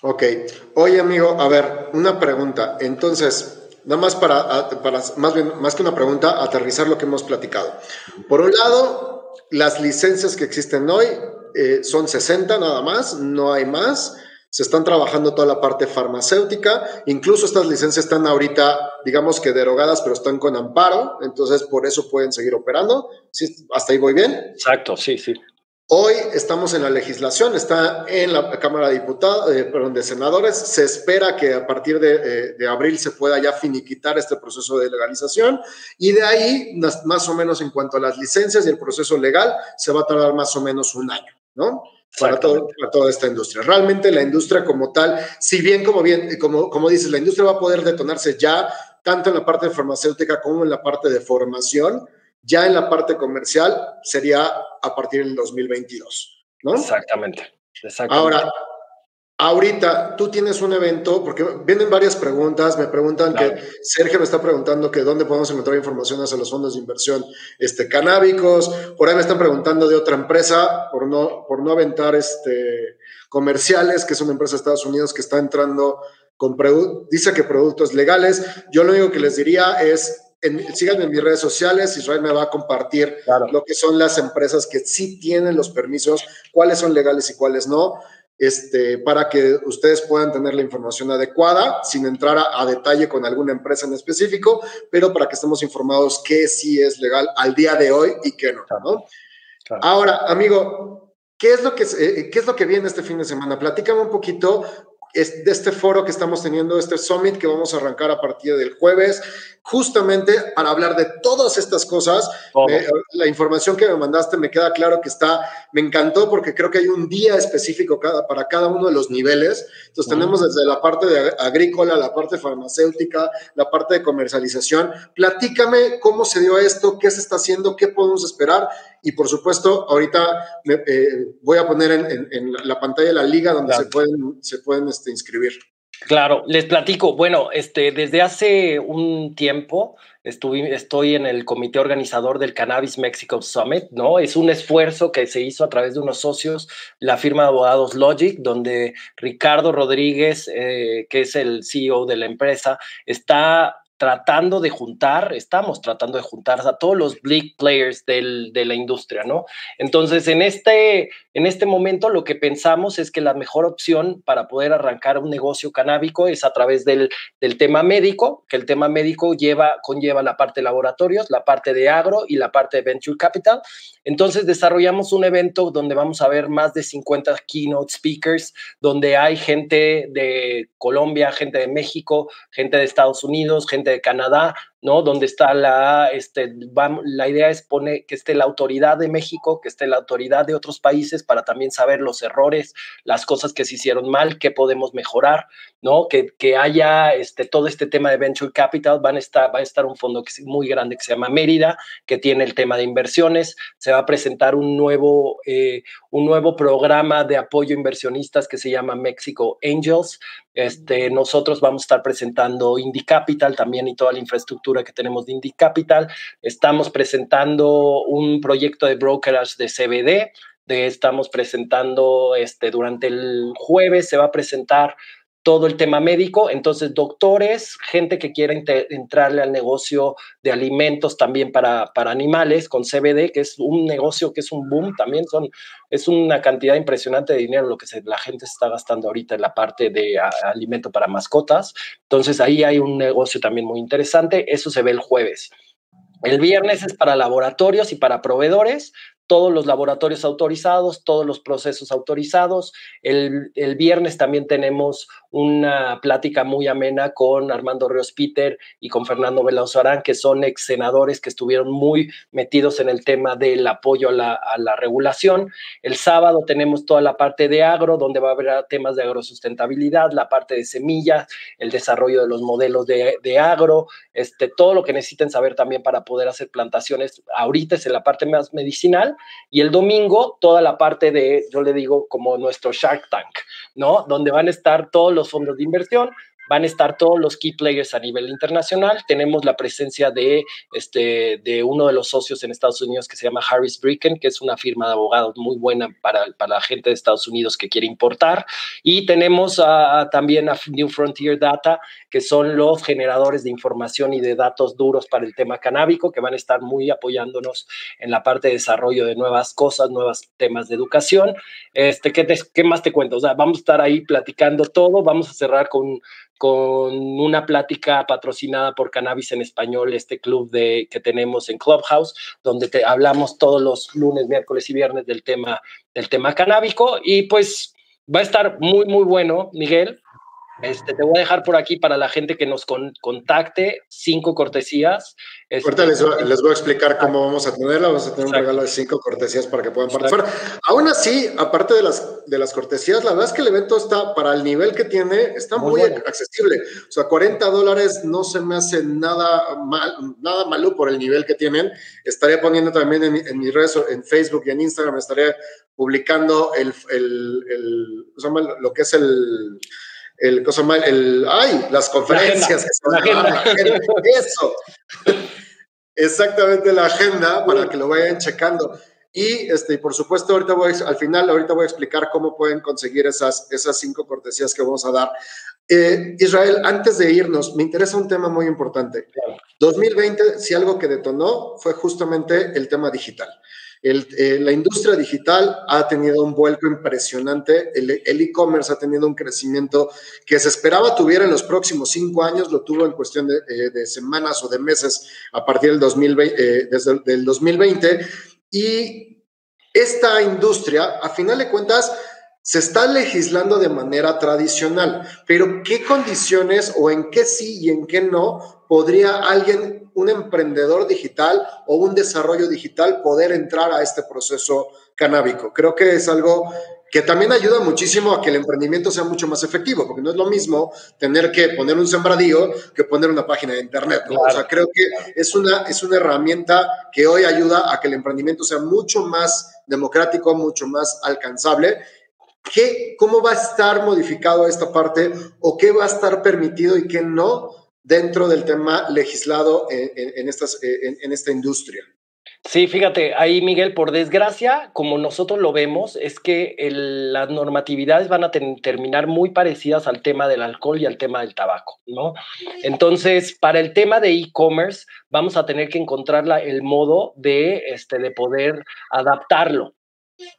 Ok. Oye, amigo, a ver, una pregunta. Entonces, nada más para, para más, bien, más que una pregunta, aterrizar lo que hemos platicado. Por un lado, las licencias que existen hoy eh, son 60 nada más, no hay más se están trabajando toda la parte farmacéutica, incluso estas licencias están ahorita, digamos que derogadas, pero están con amparo, entonces por eso pueden seguir operando. ¿Sí? ¿Hasta ahí voy bien? Exacto, sí, sí. Hoy estamos en la legislación, está en la Cámara de Diputados, eh, perdón, de Senadores. Se espera que a partir de, eh, de, abril se pueda ya finiquitar este proceso de legalización y de ahí, más o menos en cuanto a las licencias y el proceso legal, se va a tardar más o menos un año, ¿no? Para, todo, para toda esta industria. Realmente la industria como tal, si bien como, bien, como, como dices, la industria va a poder detonarse ya, tanto en la parte farmacéutica como en la parte de formación, ya en la parte comercial sería a partir del 2022, ¿no? Exactamente. Exactamente. Ahora, Ahorita tú tienes un evento, porque vienen varias preguntas, me preguntan que Sergio me está preguntando que dónde podemos encontrar información hacia los fondos de inversión este, canábicos, por ahí me están preguntando de otra empresa, por no, por no aventar este, comerciales, que es una empresa de Estados Unidos que está entrando con, dice que productos legales. Yo lo único que les diría es, en, síganme en mis redes sociales, Israel me va a compartir lo que son las empresas que sí tienen los permisos, cuáles son legales y cuáles no este, para que ustedes puedan tener la información adecuada, sin entrar a, detalle con alguna empresa en específico, pero para que estemos informados qué sí es legal al día de hoy y qué no. ¿no? Ahora, amigo, ¿qué es, lo que, eh, ¿qué es lo que viene este fin de semana? Platícame un poquito de este foro que estamos teniendo, este summit que vamos a arrancar a partir del jueves, justamente para hablar de todas estas cosas. la información que me mandaste me queda claro que está, me encantó porque creo que hay un día específico cada, para cada uno de los niveles. Entonces tenemos desde la parte de agrícola, la parte farmacéutica, la parte de comercialización. Platícame cómo se dio esto, qué se está haciendo, qué podemos esperar y por supuesto, ahorita eh, voy a poner en, la pantalla la liga donde se pueden, se pueden este, inscribir. Claro, les platico. Bueno, este, desde hace un tiempo estuve, estoy en el comité organizador del Cannabis Mexico Summit, ¿no? Es un esfuerzo que se hizo a través de unos socios, la firma de abogados Logic, donde Ricardo Rodríguez, eh, que es el CEO de la empresa, está tratando de juntar, estamos tratando de juntar a todos los big players del, de la industria, ¿no? Entonces, en este, en este momento lo que pensamos es que la mejor opción para poder arrancar un negocio canábico es a través del, del tema médico, que el tema médico lleva, conlleva la parte de laboratorios, la parte de agro y la parte de venture capital. Entonces, desarrollamos un evento donde vamos a ver más de 50 keynote speakers, donde hay gente de Colombia, gente de México, gente de Estados Unidos, gente de Canadá, ¿no? Donde está la, este, la idea es poner que esté la autoridad de México, que esté la autoridad de otros países para también saber los errores, las cosas que se hicieron mal, qué podemos mejorar, ¿no? Que, que haya este, todo este tema de Venture Capital, van a estar, va a estar un fondo que es muy grande que se llama Mérida, que tiene el tema de inversiones, se va a presentar un nuevo, eh, un nuevo programa de apoyo a inversionistas que se llama Mexico Angels, este, nosotros vamos a estar presentando Indie Capital también y toda la infraestructura que tenemos de Indie Capital. Estamos presentando un proyecto de brokerage de CBD. De, estamos presentando este, durante el jueves, se va a presentar todo el tema médico. Entonces, doctores, gente que quiera entrarle al negocio de alimentos también para, para animales con CBD, que es un negocio que es un boom también, son, es una cantidad impresionante de dinero lo que la gente está gastando ahorita en la parte de alimento para mascotas. Entonces, ahí hay un negocio también muy interesante. Eso se ve el jueves. El viernes es para laboratorios y para proveedores todos los laboratorios autorizados, todos los procesos autorizados. El, el, viernes también tenemos una plática muy amena con Armando Ríos Peter y con Fernando Veloso Arán, que son ex senadores que estuvieron muy metidos en el tema del apoyo a la, a la, regulación. El sábado tenemos toda la parte de agro, donde va a haber temas de agrosustentabilidad, la parte de semillas, el desarrollo de los modelos de, de agro, este, todo lo que necesiten saber también para poder hacer plantaciones. Ahorita es en la parte más medicinal y el domingo toda la parte de, yo le digo, como nuestro Shark Tank, ¿no? Donde van a estar todos los fondos de inversión, van a estar todos los key players a nivel internacional. Tenemos la presencia de, este, de uno de los socios en Estados Unidos que se llama Harris Bricken, que es una firma de abogados muy buena para, para la gente de Estados Unidos que quiere importar. Y tenemos también a New Frontier Data, que son los generadores de información y de datos duros para el tema canábico, que van a estar muy apoyándonos en la parte de desarrollo de nuevas cosas, nuevos temas de educación. Este, ¿qué, ¿Qué más te cuento? O sea, vamos a estar ahí platicando todo, vamos a cerrar con con una plática patrocinada por Cannabis en Español, este club de, que tenemos en Clubhouse, donde te hablamos todos los lunes, miércoles y viernes del tema, del tema canábico. Y pues va a estar muy, muy bueno, Miguel. Este, te voy a dejar por aquí para la gente que nos contacte, cinco cortesías. Este, Ahorita les, voy a explicar cómo vamos a tenerla. Vamos a tener un regalo de cinco cortesías para que puedan participar. Aún así, aparte de las, de las cortesías, la verdad es que el evento está, para el nivel que tiene, está muy, accesible. O sea, 40 dólares no se me hace nada mal, nada malo por el nivel que tienen. Estaré poniendo también en, en mis redes, en Facebook y en Instagram, estaré publicando el, el, el lo que es el el cosa mal, el, ay, las conferencias que son, la agenda. eso. Exactamente la agenda para que lo vayan checando. Y este, por supuesto, ahorita voy, al final, ahorita voy a explicar cómo pueden conseguir esas, esas cinco cortesías que vamos a dar. Eh, Israel, antes de irnos, me interesa un tema muy importante. 2020, si algo que detonó fue justamente el tema digital. Eh, la industria digital ha tenido un vuelco impresionante, el e-commerce ha tenido un crecimiento que se esperaba tuviera en los próximos cinco años, lo tuvo en cuestión de, eh, semanas o de meses a partir del 2020, eh, desde el 2020. Y esta industria, a final de cuentas, se está legislando de manera tradicional, pero ¿qué condiciones o en qué sí y en qué no podría alguien, un emprendedor digital o un desarrollo digital poder entrar a este proceso canábico? Creo que es algo que también ayuda muchísimo a que el emprendimiento sea mucho más efectivo, porque no es lo mismo tener que poner un sembradío que poner una página de internet. O sea, creo que es una, es una herramienta que hoy ayuda a que el emprendimiento sea mucho más democrático, mucho más alcanzable. ¿Qué, ¿Cómo va a estar modificado esta parte o qué va a estar permitido y qué no dentro del tema legislado en, estas, en esta industria? Sí, fíjate, ahí Miguel, por desgracia, como nosotros lo vemos, es que las normatividades van a terminar muy parecidas al tema del alcohol y al tema del tabaco, ¿no? Entonces, para el tema de e-commerce, vamos a tener que encontrar el modo de, este, de poder adaptarlo.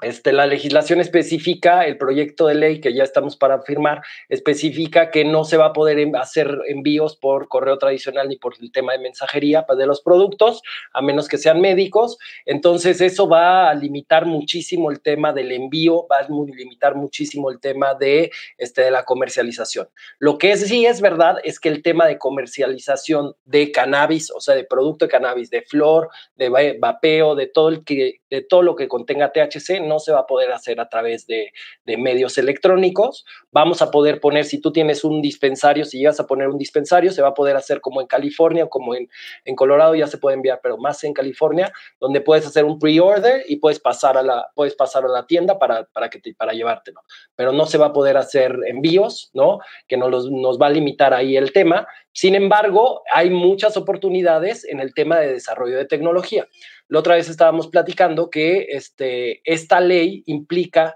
Este, la legislación específica, el proyecto de ley que ya estamos para firmar, especifica que no se va a poder hacer envíos por correo tradicional ni por el tema de mensajería de los productos, a menos que sean médicos. Entonces, eso va a limitar muchísimo el tema del envío, va a limitar muchísimo el tema de, este, de la comercialización. Lo que sí es verdad es que el tema de comercialización de cannabis, o sea, de producto de cannabis, de flor, de vapeo, de todo, el que, de todo lo que contenga THC, no se va a poder hacer a través de, medios electrónicos. Vamos a poder poner, si tú tienes un dispensario, si llegas a poner un dispensario, se va a poder hacer como en California como en, Colorado, ya se puede enviar, pero más en California, donde puedes hacer un pre-order y puedes pasar a la, puedes pasar a la tienda para, para, que para llevártelo. Pero no se va a poder hacer envíos, ¿no? Que nos, nos va a limitar ahí el tema. Sin embargo, hay muchas oportunidades en el tema de desarrollo de tecnología. La otra vez estábamos platicando que este, esta ley implica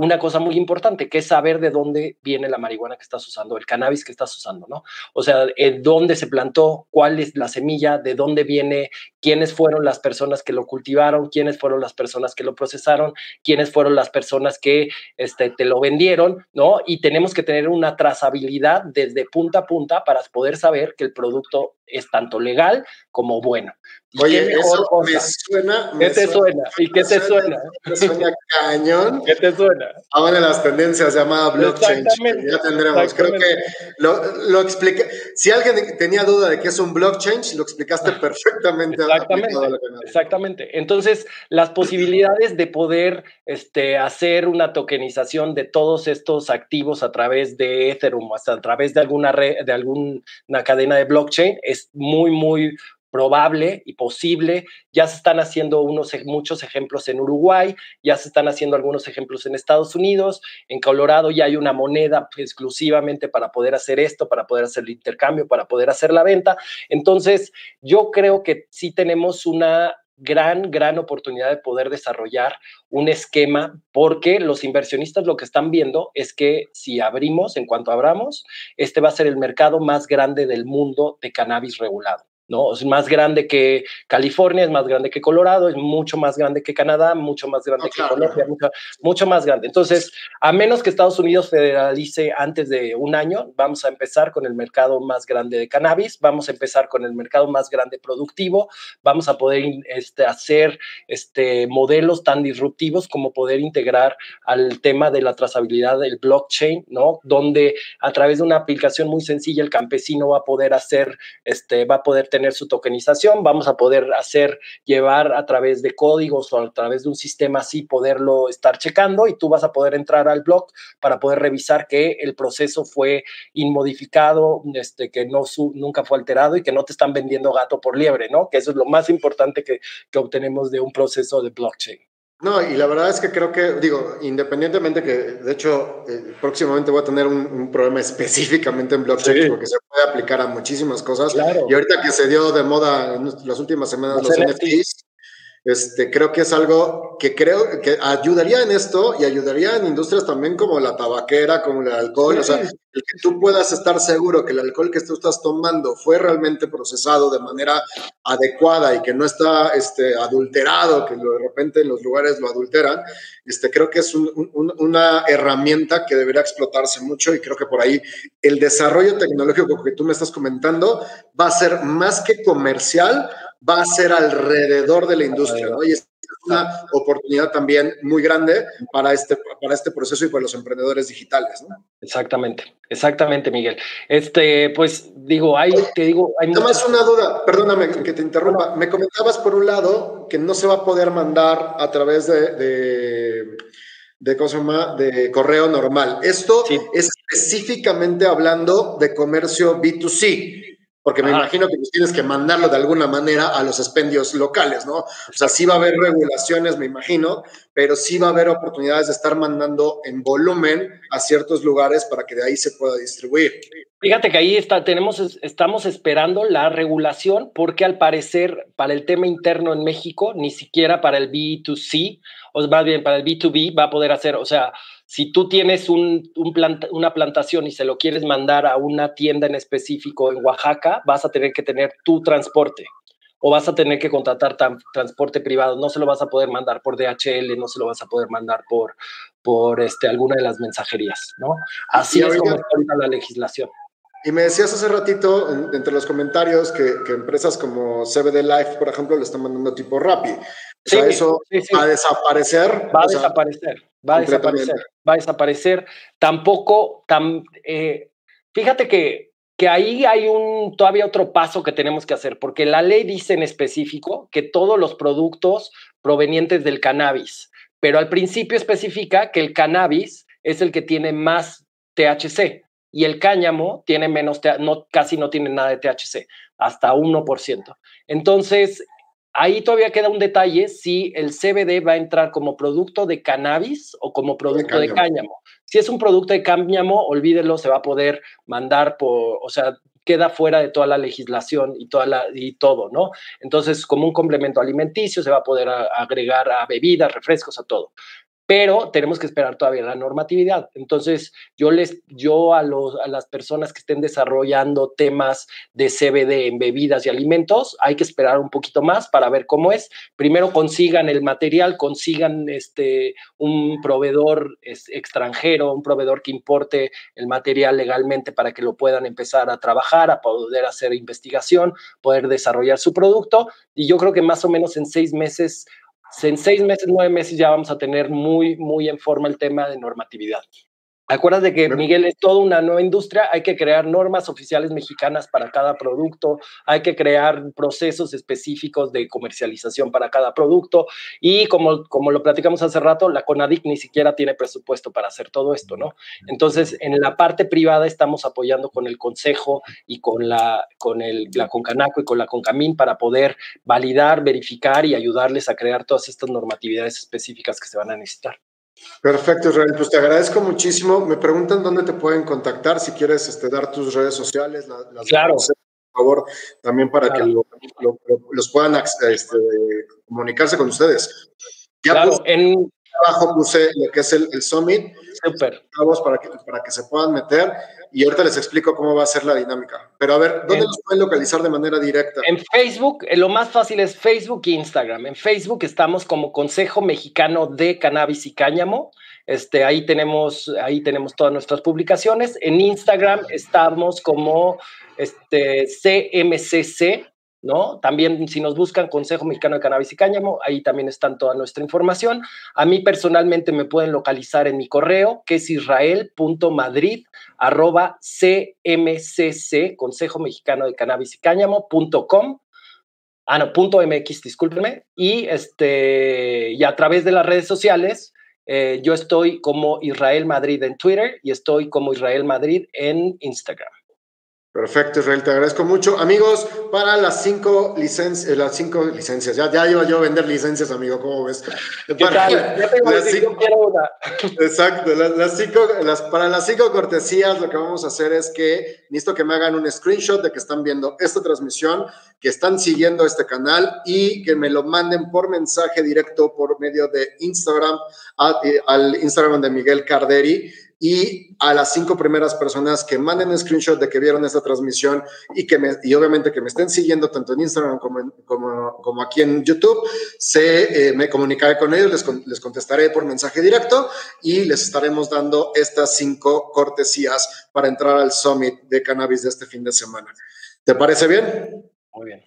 una cosa muy importante, que es saber de dónde viene la marihuana que estás usando, el cannabis que estás usando, ¿no? O sea, dónde se plantó, cuál es la semilla, de dónde viene, quiénes fueron las personas que lo cultivaron, quiénes fueron las personas que lo procesaron, quiénes fueron las personas que este, te lo vendieron, ¿no? Y tenemos que tener una trazabilidad desde punta a punta para poder saber que el producto es tanto legal como bueno. Oye, eso me suena. ¿Qué te suena? ¿Y qué te suena? Me suena cañón. ¿Qué te suena? Ahora las tendencias llamada blockchain. Ya tendremos. Creo que lo, lo, expliqué. Si alguien tenía duda de qué es un blockchain, lo explicaste perfectamente. Exactamente. Exactamente. Entonces, las posibilidades de poder este, hacer una tokenización de todos estos activos a través de Ethereum, hasta a través de alguna red, de alguna cadena de blockchain, es muy, muy probable y posible. Ya se están haciendo unos, muchos ejemplos en Uruguay, ya se están haciendo algunos ejemplos en Estados Unidos, en Colorado ya hay una moneda exclusivamente para poder hacer esto, para poder hacer el intercambio, para poder hacer la venta. Entonces, yo creo que sí tenemos una gran, gran oportunidad de poder desarrollar un esquema porque los inversionistas lo que están viendo es que si abrimos, en cuanto abramos, este va a ser el mercado más grande del mundo de cannabis regulado. ¿No? Es más grande que California, es más grande que Colorado, es mucho más grande que Canadá, mucho más grande que Colombia, mucho, más grande. Entonces, a menos que Estados Unidos federalice antes de un año, vamos a empezar con el mercado más grande de cannabis, vamos a empezar con el mercado más grande productivo, vamos a poder este, hacer este, modelos tan disruptivos como poder integrar al tema de la trazabilidad del blockchain, ¿no? Donde a través de una aplicación muy sencilla el campesino va a poder hacer, este, va a poder tener tener su tokenización, vamos a poder hacer, llevar a través de códigos o a través de un sistema así, poderlo estar checando y tú vas a poder entrar al blog para poder revisar que el proceso fue inmodificado, este, que no nunca fue alterado y que no te están vendiendo gato por liebre, ¿no? Que eso es lo más importante que, que obtenemos de un proceso de blockchain. No, y la verdad es que creo que, digo, independientemente que, de hecho, eh, próximamente voy a tener un, un, programa específicamente en blockchain porque se puede aplicar a muchísimas cosas. Y ahorita que se dio de moda en las últimas semanas los, NFTs, este, creo que es algo que creo que ayudaría en esto y ayudaría en industrias también como la tabaquera, como el alcohol. O sea, el que tú puedas estar seguro que el alcohol que tú estás tomando fue realmente procesado de manera adecuada y que no está este, adulterado, que de repente en los lugares lo adulteran, este, creo que es una herramienta que debería explotarse mucho y creo que por ahí el desarrollo tecnológico que tú me estás comentando va a ser más que comercial, va a ser alrededor de la industria, ¿no? Y es una oportunidad también muy grande para este, para este proceso y para los emprendedores digitales. ¿no? Exactamente, exactamente, Miguel. Este, pues digo, hay, te digo, hay Nada más una duda, perdóname que te interrumpa. Me comentabas por un lado que no se va a poder mandar a través de, de, de, de correo normal. Esto es específicamente hablando de comercio B2C. Porque me imagino que tienes que mandarlo de alguna manera a los expendios locales, ¿no? O sea, sí va a haber regulaciones, me imagino, pero sí va a haber oportunidades de estar mandando en volumen a ciertos lugares para que de ahí se pueda distribuir. Fíjate que ahí está, tenemos, estamos esperando la regulación porque al parecer para el tema interno en México, ni siquiera para el B2C, o más bien para el B2B va a poder hacer, o sea, si tú tienes un, una plantación y se lo quieres mandar a una tienda en específico en Oaxaca, vas a tener que tener tu transporte o vas a tener que contratar transporte privado. No se lo vas a poder mandar por DHL, no se lo vas a poder mandar por, por este, alguna de las mensajerías, ¿no? Así es como está la legislación. Y me decías hace ratito, entre los comentarios, que, empresas como CBD Life, por ejemplo, le están mandando tipo Rappi. O sea, eso va a desaparecer. Va a desaparecer, va a desaparecer, va a desaparecer. Tampoco, eh, fíjate que, que ahí hay un, todavía otro paso que tenemos que hacer, porque la ley dice en específico que todos los productos provenientes del cannabis, pero al principio especifica que el cannabis es el que tiene más THC y el cáñamo tiene menos, no, casi no tiene nada de THC, hasta 1%. Entonces, ahí todavía queda un detalle si el CBD va a entrar como producto de cannabis o como producto de cáñamo. Si es un producto de cáñamo, olvídelo, se va a poder mandar por, o sea, queda fuera de toda la legislación y, toda la, y todo, ¿no? Entonces, como un complemento alimenticio, se va a poder agregar a bebidas, refrescos, a todo pero tenemos que esperar todavía la normatividad. Entonces, yo les, yo a, los, a las personas que estén desarrollando temas de CBD en bebidas y alimentos, hay que esperar un poquito más para ver cómo es. Primero consigan el material, consigan este, un proveedor extranjero, un proveedor que importe el material legalmente para que lo puedan empezar a trabajar, a poder hacer investigación, poder desarrollar su producto. Y yo creo que más o menos en seis meses en seis meses, nueve meses ya vamos a tener muy, muy en forma el tema de normatividad. Acuérdate que, Miguel, es toda una nueva industria, hay que crear normas oficiales mexicanas para cada producto, hay que crear procesos específicos de comercialización para cada producto y como, como lo platicamos hace rato, la CONADIC ni siquiera tiene presupuesto para hacer todo esto, ¿no? Entonces, en la parte privada estamos apoyando con el Consejo y con la, con el, la Concanaco y con la Concamín para poder validar, verificar y ayudarles a crear todas estas normatividades específicas que se van a necesitar. Perfecto, Israel. Pues te agradezco muchísimo. Me preguntan dónde te pueden contactar, si quieres este, dar tus redes sociales. Las claro. por favor, también para que los puedan este, comunicarse con ustedes. Ya claro, en... abajo puse lo que es el, el Summit. Súper. Para que, para que se puedan meter y ahorita les explico cómo va a ser la dinámica. Pero a ver, ¿dónde los pueden localizar de manera directa? En Facebook, eh, lo más fácil es Facebook e Instagram. En Facebook estamos como Consejo Mexicano de Cannabis y Cáñamo. Este, ahí, tenemos, ahí tenemos todas nuestras publicaciones. En Instagram estamos como este, CMCC, ¿no? También si nos buscan Consejo Mexicano de Cannabis y Cáñamo, ahí también están toda nuestra información. A mí personalmente me pueden localizar en mi correo, que es israel.madrid arroba cmcc, Consejo Mexicano de Cannabis y Cáñamo.com. Ah, no, punto MX, discúlpenme. Y, este, y a través de las redes sociales, eh, yo estoy como Israel Madrid en Twitter y estoy como Israel Madrid en Instagram. Perfecto, Israel, te agradezco mucho. Amigos, para las cinco licencias, eh, las cinco licencias, ya, ya iba yo a vender licencias, amigo, ¿cómo ves? Para, Ya tengo las cinco, una. Exacto, las, cinco, las, para las cinco cortesías lo que vamos a hacer es que necesito que me hagan un screenshot de que están viendo esta transmisión, que están siguiendo este canal y que me lo manden por mensaje directo por medio de Instagram, eh, al Instagram de Miguel Carderi y a las cinco primeras personas que manden un screenshot de que vieron esta transmisión y que me, y obviamente que me estén siguiendo tanto en Instagram como, como, aquí en YouTube, se, eh, me comunicaré con ellos, les, les, contestaré por mensaje directo y les estaremos dando estas cinco cortesías para entrar al Summit de Cannabis de este fin de semana. ¿Te parece bien? Muy bien.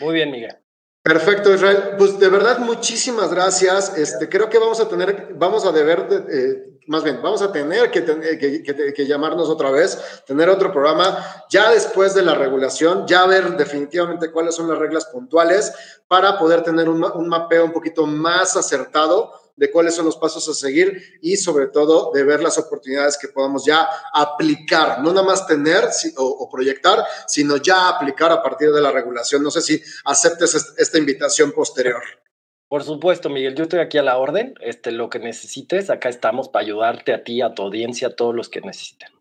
Muy bien, Miguel. Perfecto, Israel. Pues de verdad, muchísimas gracias. Este, creo que vamos a tener, vamos a deber, eh, más bien, vamos a tener que, que, llamarnos otra vez, tener otro programa ya después de la regulación, ya ver definitivamente cuáles son las reglas puntuales para poder tener un, un mapeo un poquito más acertado de cuáles son los pasos a seguir y sobre todo de ver las oportunidades que podamos ya aplicar, no nada más tener o, proyectar, sino ya aplicar a partir de la regulación. No sé si aceptes esta invitación posterior. Por supuesto, Miguel, yo estoy aquí a la orden. Este, lo que necesites, acá estamos para ayudarte a ti, a tu audiencia, a todos los que necesiten.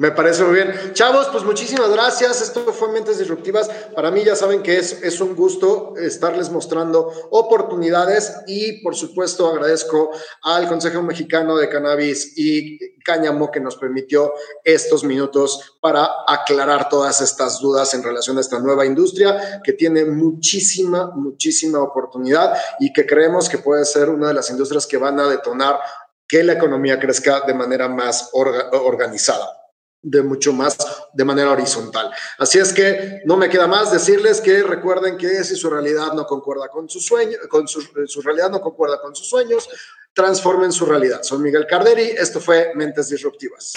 Me parece muy bien. Chavos, pues muchísimas gracias. Esto fue Mentes Disruptivas. Para mí ya saben que es, es un gusto estarles mostrando oportunidades y por supuesto agradezco al Consejo Mexicano de Cannabis y Cáñamo que nos permitió estos minutos para aclarar todas estas dudas en relación a esta nueva industria que tiene muchísima, muchísima oportunidad y que creemos que puede ser una de las industrias que van a detonar que la economía crezca de manera más organizada de mucho más de manera horizontal. Así es que no me queda más decirles que recuerden que si su realidad no concuerda con su sueño, con su, su realidad no concuerda con sus sueños, transformen su realidad. Soy Miguel Carderi, esto fue Mentes Disruptivas.